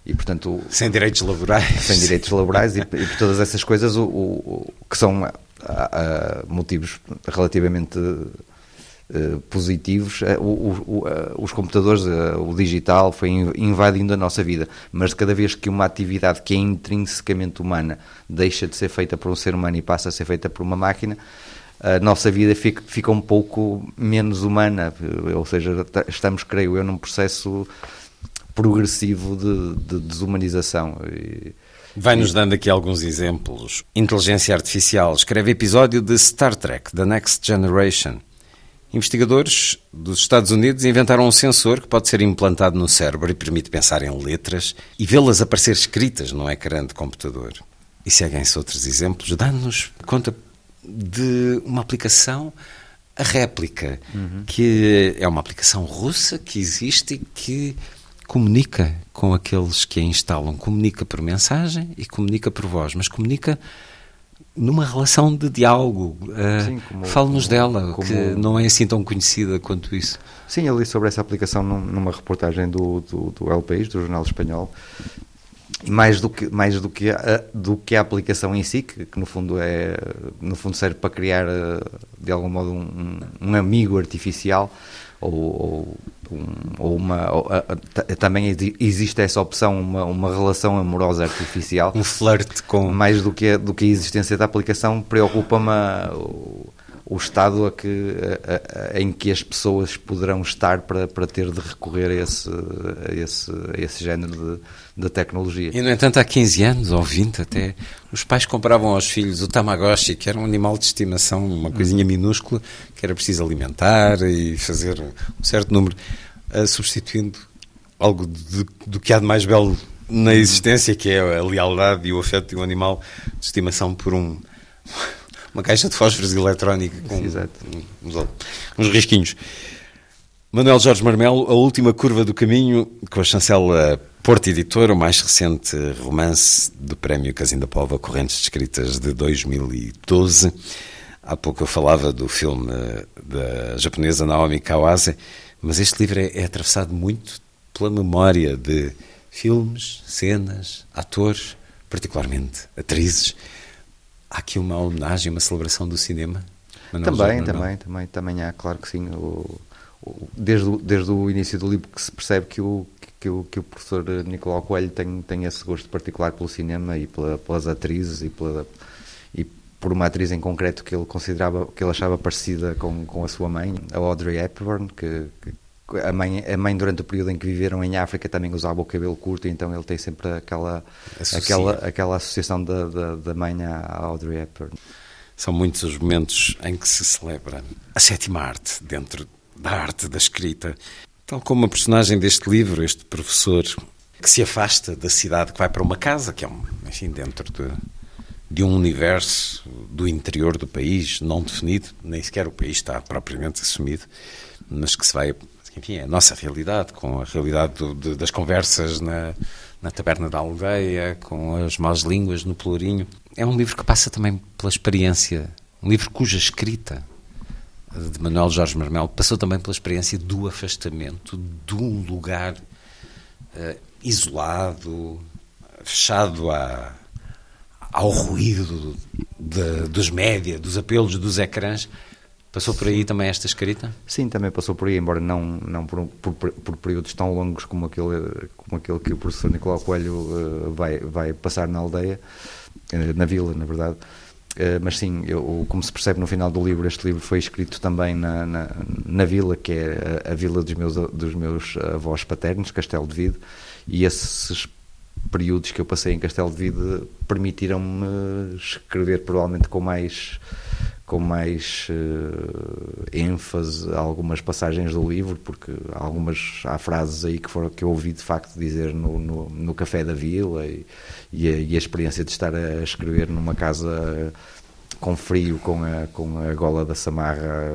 e portanto sem direitos laborais. Sem direitos laborais e, e por todas essas coisas o, o, que são a, a, motivos relativamente uh, positivos uh, o, uh, os computadores o digital foi invadindo a nossa vida. Mas cada vez que uma atividade que é intrinsecamente humana deixa de ser feita por um ser humano e passa a ser feita por uma máquina a nossa vida fica, fica um pouco menos humana, ou seja, estamos, creio eu, num processo progressivo de, de desumanização. Vai-nos dando aqui alguns exemplos. Inteligência Artificial escreve episódio de Star Trek, The Next Generation. Investigadores dos Estados Unidos inventaram um sensor que pode ser implantado no cérebro e permite pensar em letras e vê-las aparecer escritas num ecrã de computador. E seguem-se outros exemplos. Dá-nos conta de uma aplicação, a réplica, uhum. que é uma aplicação russa que existe e que comunica com aqueles que a instalam. Comunica por mensagem e comunica por voz, mas comunica numa relação de diálogo. Uh, Fale-nos dela, como... que não é assim tão conhecida quanto isso. Sim, eu li sobre essa aplicação numa reportagem do, do, do El País, do jornal espanhol, mais do que mais do que a, do que a aplicação em si que, que, no fundo é no fundo serve para criar eh, de algum modo um, um amigo artificial ou, ou, um, ou uma ou, a, a, também existe essa opção uma, uma relação amorosa artificial. Um flerte com mais do que a, do que a existência da aplicação preocupa-me o estado a que, a, a, em que as pessoas poderão estar para, para ter de recorrer a esse, a esse, a esse género de, de tecnologia. E, no entanto, há 15 anos, ou 20 até, os pais compravam aos filhos o Tamagotchi, que era um animal de estimação, uma coisinha minúscula, que era preciso alimentar e fazer um certo número, uh, substituindo algo de, do que há de mais belo na existência, que é a lealdade e o afeto de um animal de estimação por um uma caixa de fósforos eletrónica com uns, uns risquinhos. Manuel Jorge Marmelo, A Última Curva do Caminho, com a chancela Porto Editor, o mais recente romance do Prémio Casinda Pova, Correntes de Escritas de 2012. Há pouco eu falava do filme da japonesa Naomi Kawase, mas este livro é, é atravessado muito pela memória de filmes, cenas, atores, particularmente atrizes, Há aqui uma homenagem, uma celebração do cinema? também, também, também, também há, claro que sim. O, o, desde, o, desde o início do livro que se percebe que o, que o, que o professor Nicolau Coelho tem, tem esse gosto particular pelo cinema e pela, pelas atrizes e, pela, e por uma atriz em concreto que ele considerava, que ele achava parecida com, com a sua mãe, a Audrey Hepburn, que, que a mãe, a mãe durante o período em que viveram em África também usava o cabelo curto, então ele tem sempre aquela, aquela, aquela associação da, da, da mãe à Audrey Hepburn. São muitos os momentos em que se celebra a sétima arte dentro da arte da escrita. Tal como a personagem deste livro, este professor que se afasta da cidade, que vai para uma casa, que é, um, enfim, dentro de, de um universo do interior do país, não definido, nem sequer o país está propriamente assumido, mas que se vai enfim, é a nossa realidade, com a realidade do, de, das conversas na, na taberna da aldeia, com as más línguas no Pelourinho. É um livro que passa também pela experiência, um livro cuja escrita de Manuel Jorge Marmelo passou também pela experiência do afastamento de um lugar uh, isolado, fechado a, ao ruído de, dos média, dos apelos dos ecrãs Passou por aí também esta escrita? Sim, também passou por aí, embora não, não por, por, por períodos tão longos como aquele, como aquele que o professor Nicolau Coelho uh, vai, vai passar na aldeia, uh, na vila, na verdade. Uh, mas sim, eu, como se percebe no final do livro, este livro foi escrito também na, na, na vila, que é a, a, vila dos meus, dos meus avós paternos, Castelo de Vide, e esses períodos que eu passei em Castelo de Vide permitiram-me escrever provavelmente com mais com mais uh, ênfase algumas passagens do livro, porque algumas há frases aí que, foram, que eu ouvi de facto dizer no, no, no Café da Vila e, e, a, e, a, experiência de estar a escrever numa casa com frio, com a, com a gola da samarra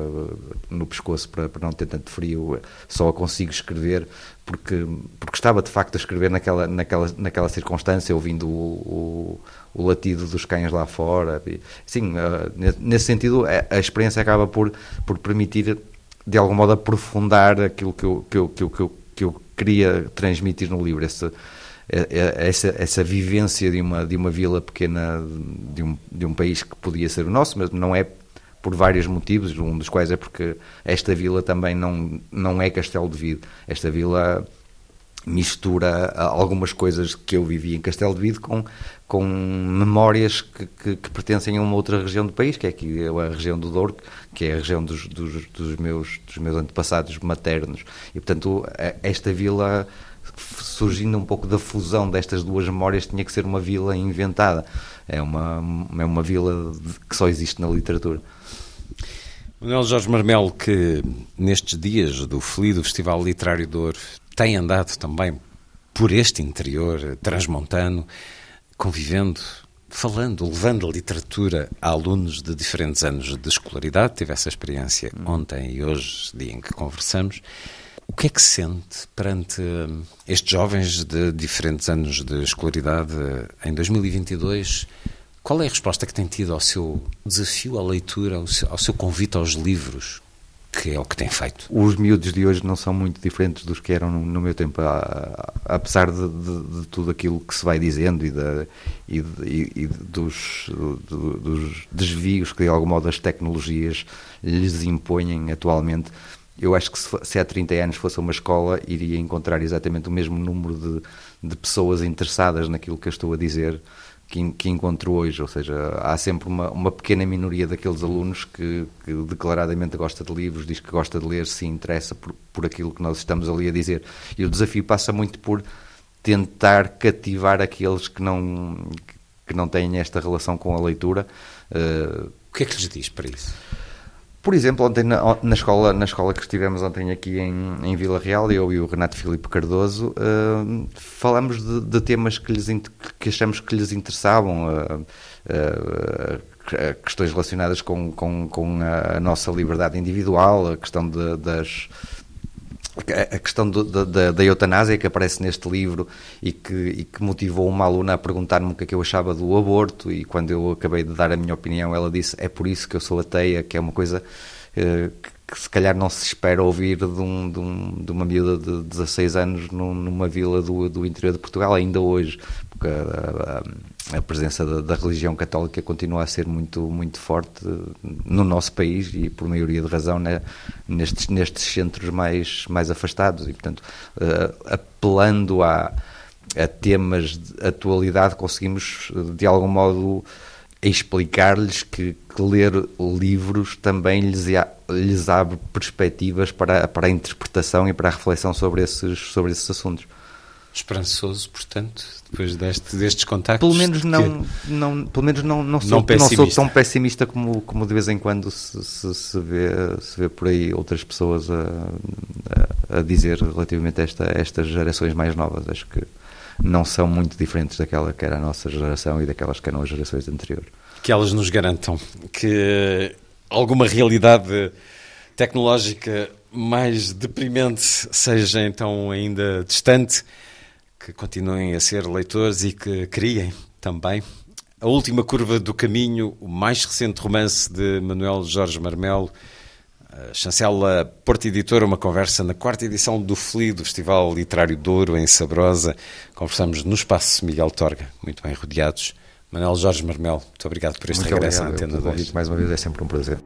no pescoço para, para não ter tanto frio, só a consigo escrever porque, porque estava de facto a escrever naquela, naquela, naquela circunstância, ouvindo o, o, o latido dos cães lá fora. Sim, nesse sentido, a, experiência acaba por, por permitir, de algum modo, aprofundar aquilo que eu, que eu, que eu, que eu, que eu queria transmitir no livro. Esse, é, é, essa, essa vivência de uma, de uma vila pequena de um, de um país que podia ser o nosso, mas não é por vários motivos, um dos quais é porque esta vila também não, não é Castelo de Vide. Esta vila mistura algumas coisas que eu vivi em Castelo de Vide com, com memórias que, que, que, pertencem a uma outra região do país, que é aqui a região do Douro, que é a região dos, dos, dos meus, dos meus antepassados maternos. E, portanto, esta vila surgindo um pouco da fusão destas duas memórias, tinha que ser uma vila inventada. É uma, é uma vila que só existe na literatura. Manuel Jorge Marmelo, que nestes dias do FLI, do Festival Literário de Ouro, tem andado também por este interior transmontano, convivendo, falando, levando a literatura a alunos de diferentes anos de escolaridade. Tive essa experiência ontem e hoje, dia em que conversamos. O que é que sente perante hum, estes jovens de diferentes anos de escolaridade em 2022? Qual é a resposta que tem tido ao seu desafio à leitura, ao seu, ao seu convite aos livros? Que é o que tem feito. Os miúdos de hoje não são muito diferentes dos que eram no, meu tempo, apesar de, de, de, tudo aquilo que se vai dizendo e, e, e dos, dos, desvios que de algum modo as tecnologias lhes impõem atualmente eu acho que se, se há 30 anos fosse uma escola, iria encontrar exatamente o mesmo número de, de pessoas interessadas naquilo que eu estou a dizer que, que encontro hoje. Ou seja, há sempre uma, uma pequena minoria daqueles alunos que, que, declaradamente gosta de livros, diz que gosta de ler, se interessa por, por aquilo que nós estamos ali a dizer. E o desafio passa muito por tentar cativar aqueles que não, que não têm esta relação com a leitura. Uh, o que é que lhes diz para isso? Por exemplo, ontem na, na, escola, na escola que estivemos ontem aqui em, em Vila Real, eu e o Renato Filipe Cardoso, uh, falamos de, de, temas que, lhes, que achamos que lhes interessavam, uh, uh, questões relacionadas com, com, com, a nossa liberdade individual, a questão de, das a questão da, da, eutanásia que aparece neste livro e que, e que motivou uma aluna a perguntar-me o que é que eu achava do aborto e quando eu acabei de dar a minha opinião ela disse é por isso que eu sou ateia, que é uma coisa eh, que, que, se calhar não se espera ouvir de, um, de, um, de uma miúda de 16 anos num, numa vila do, do interior de Portugal ainda hoje, porque a, a, presença da, da, religião católica continua a ser muito, muito forte no nosso país e por maioria de razão né, nestes, nestes centros mais, mais afastados. E portanto uh, apelando a, a temas de atualidade conseguimos de algum modo explicar-lhes que, que, ler livros também lhes, lhes abre perspectivas para, para a interpretação e para a reflexão sobre esses, sobre esses assuntos. Esperançoso, portanto, depois deste, destes contactos? Pelo menos não, não, pelo menos não, não, sou, não, não, sou tão pessimista como, como de vez em quando se, se, se, vê, se vê por aí outras pessoas a, a, a dizer relativamente a esta, estas gerações mais novas. Acho que não são muito diferentes daquela que era a nossa geração e daquelas que eram as gerações anteriores. Que elas nos garantam que alguma realidade tecnológica mais deprimente seja então ainda distante que continuem a ser leitores e que criem também. A Última Curva do Caminho, o mais recente romance de Manuel Jorge Marmelo, chancela Porto Editora, uma conversa na quarta edição do FLI, do Festival Literário Douro, em Sabrosa. Conversamos no Espaço Miguel Torga, muito bem rodeados. Manuel Jorge Marmelo, muito obrigado por este muito regresso à Antena 2. Mais uma vez, é sempre um prazer.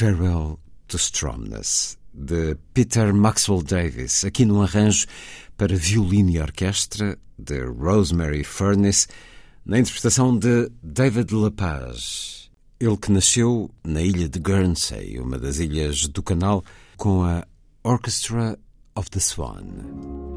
Farewell to Stromness, de Peter Maxwell Davis, aqui num arranjo para violino e orquestra de Rosemary Furness, na interpretação de David Lepage. Ele que nasceu na ilha de Guernsey, uma das ilhas do canal, com a Orchestra of the Swan.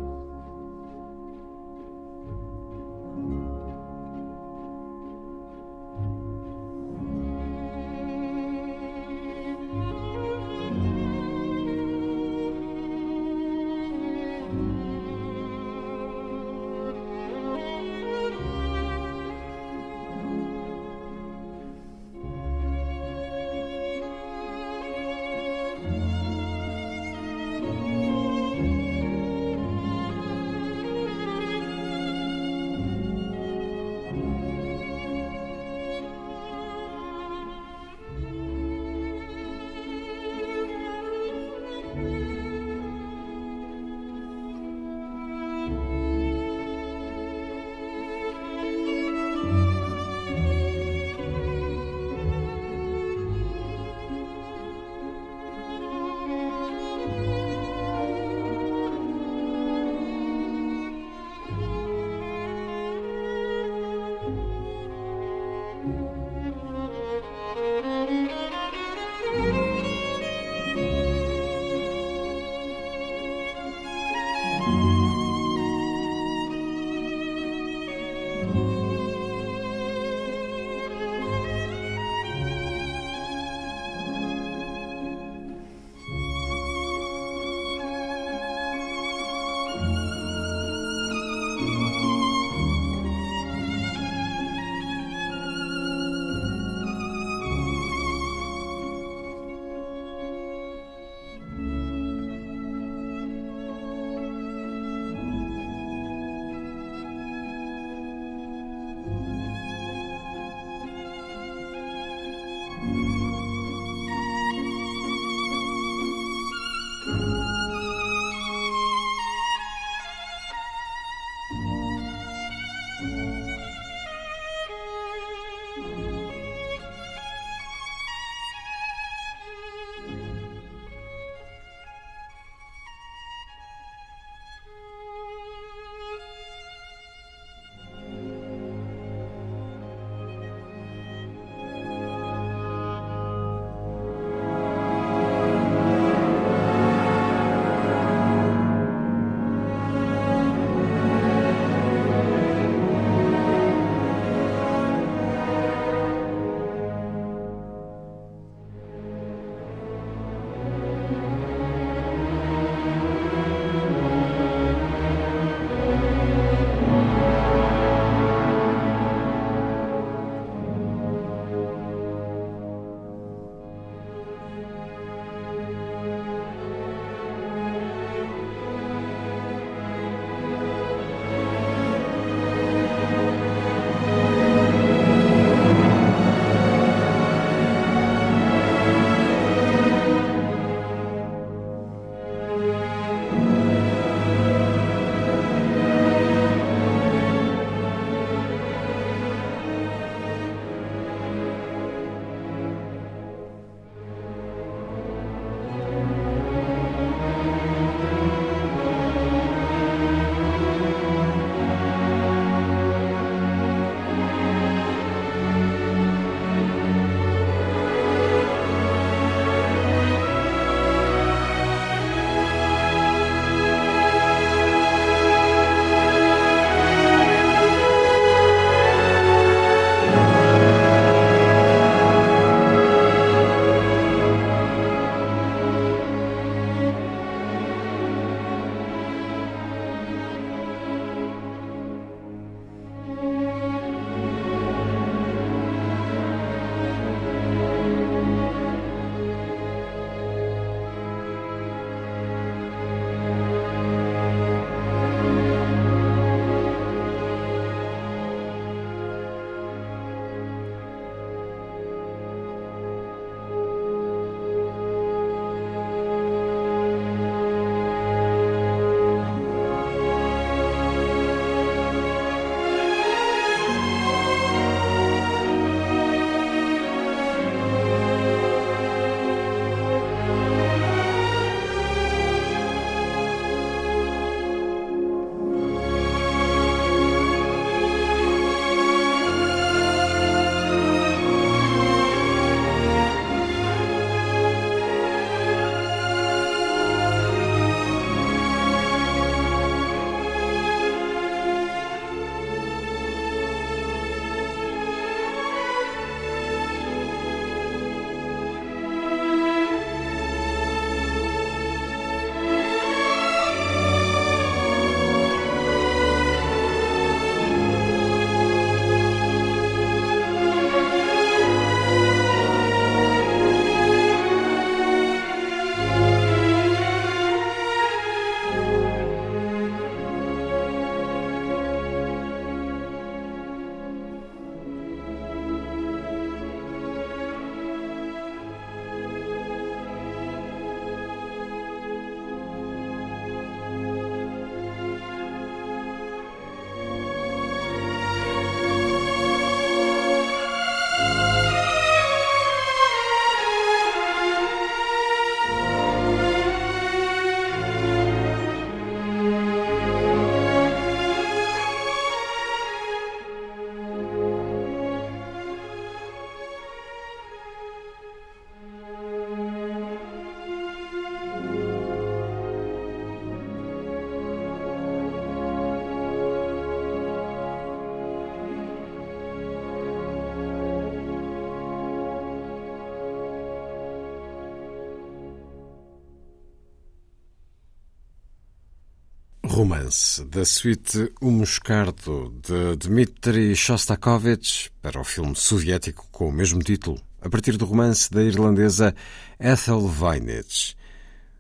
Romance da suíte O Moscardo de Dmitri Shostakovich para o filme soviético com o mesmo título, a partir do romance da irlandesa Ethel Voynich.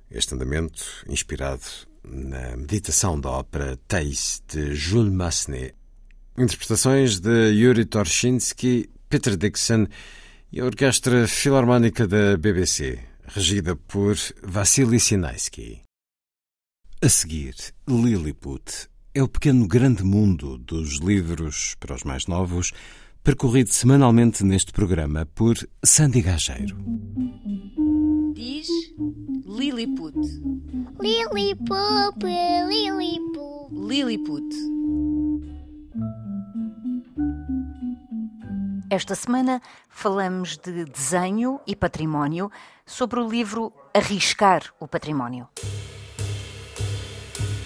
Este andamento, inspirado na meditação da ópera Thais de Jules Massenet. Interpretações de Yuri Torshinsky, Peter Dixon e a Orquestra Filarmónica da BBC, regida por Vassily Sinaisky. A seguir, Lilliput é o pequeno grande mundo dos livros para os mais novos, percorrido semanalmente neste programa por Sandy Gageiro. Diz Lilliput. Lilliput, Lilliput. Lilliput. Esta semana falamos de desenho e património sobre o livro Arriscar o Património.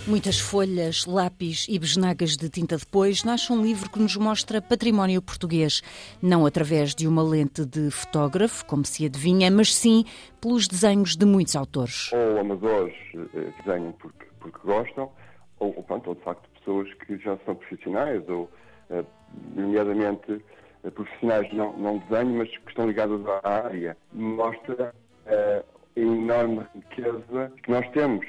Muitas folhas, lápis e besnagas de tinta depois nasce um livro que nos mostra património português, não através de uma lente de fotógrafo, como se adivinha, mas sim pelos desenhos de muitos autores. Ou amadores eh, desenham porque, porque gostam, ou, pronto, ou de facto pessoas que já são profissionais, ou eh, nomeadamente eh, profissionais não, não desenho, mas que estão ligados à área. Mostra a enorme riqueza que nós temos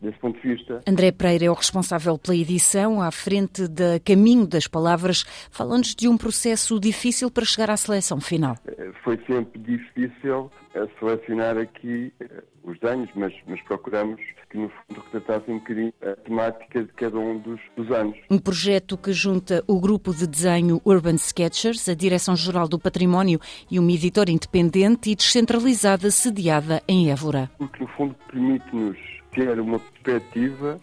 desse ponto de vista. André Pereira é o responsável pela edição, à frente da Caminho das Palavras, falando-nos de um processo difícil para chegar à seleção final. Eh, foi sempre difícil eh, selecionar aqui eh, os desenhos, mas, mas procuramos que no fundo retratasse um bocadinho a temática de cada um dos, dos anos. Um projeto que junta o grupo de desenho Urban Sketchers, a Direção-Geral do Património e uma editora independente e descentralizada sediada em Évora. Porque no fundo permite-nos ter uma perspectiva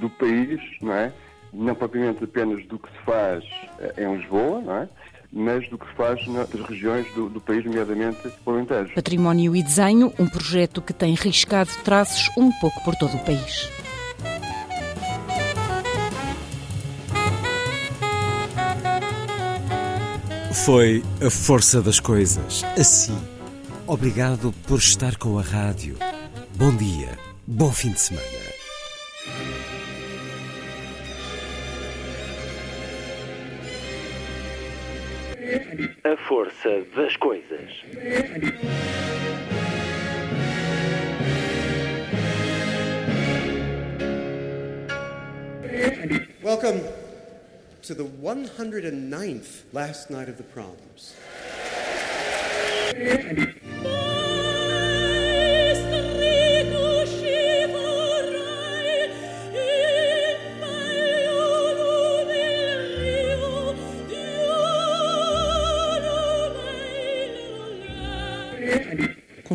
do país, não é? Não propriamente apenas do que se faz eh, em Lisboa, não é? mas do que se faz nas regiões do, do país, nomeadamente o Alentejo. Património e Desenho, um projeto que tem riscado traços um pouco por todo o país. Foi a força das coisas. Assim. Obrigado por estar com a rádio. Bom dia. Bom fim de semana. A força das coisas. Welcome to the 109th last night of the proms.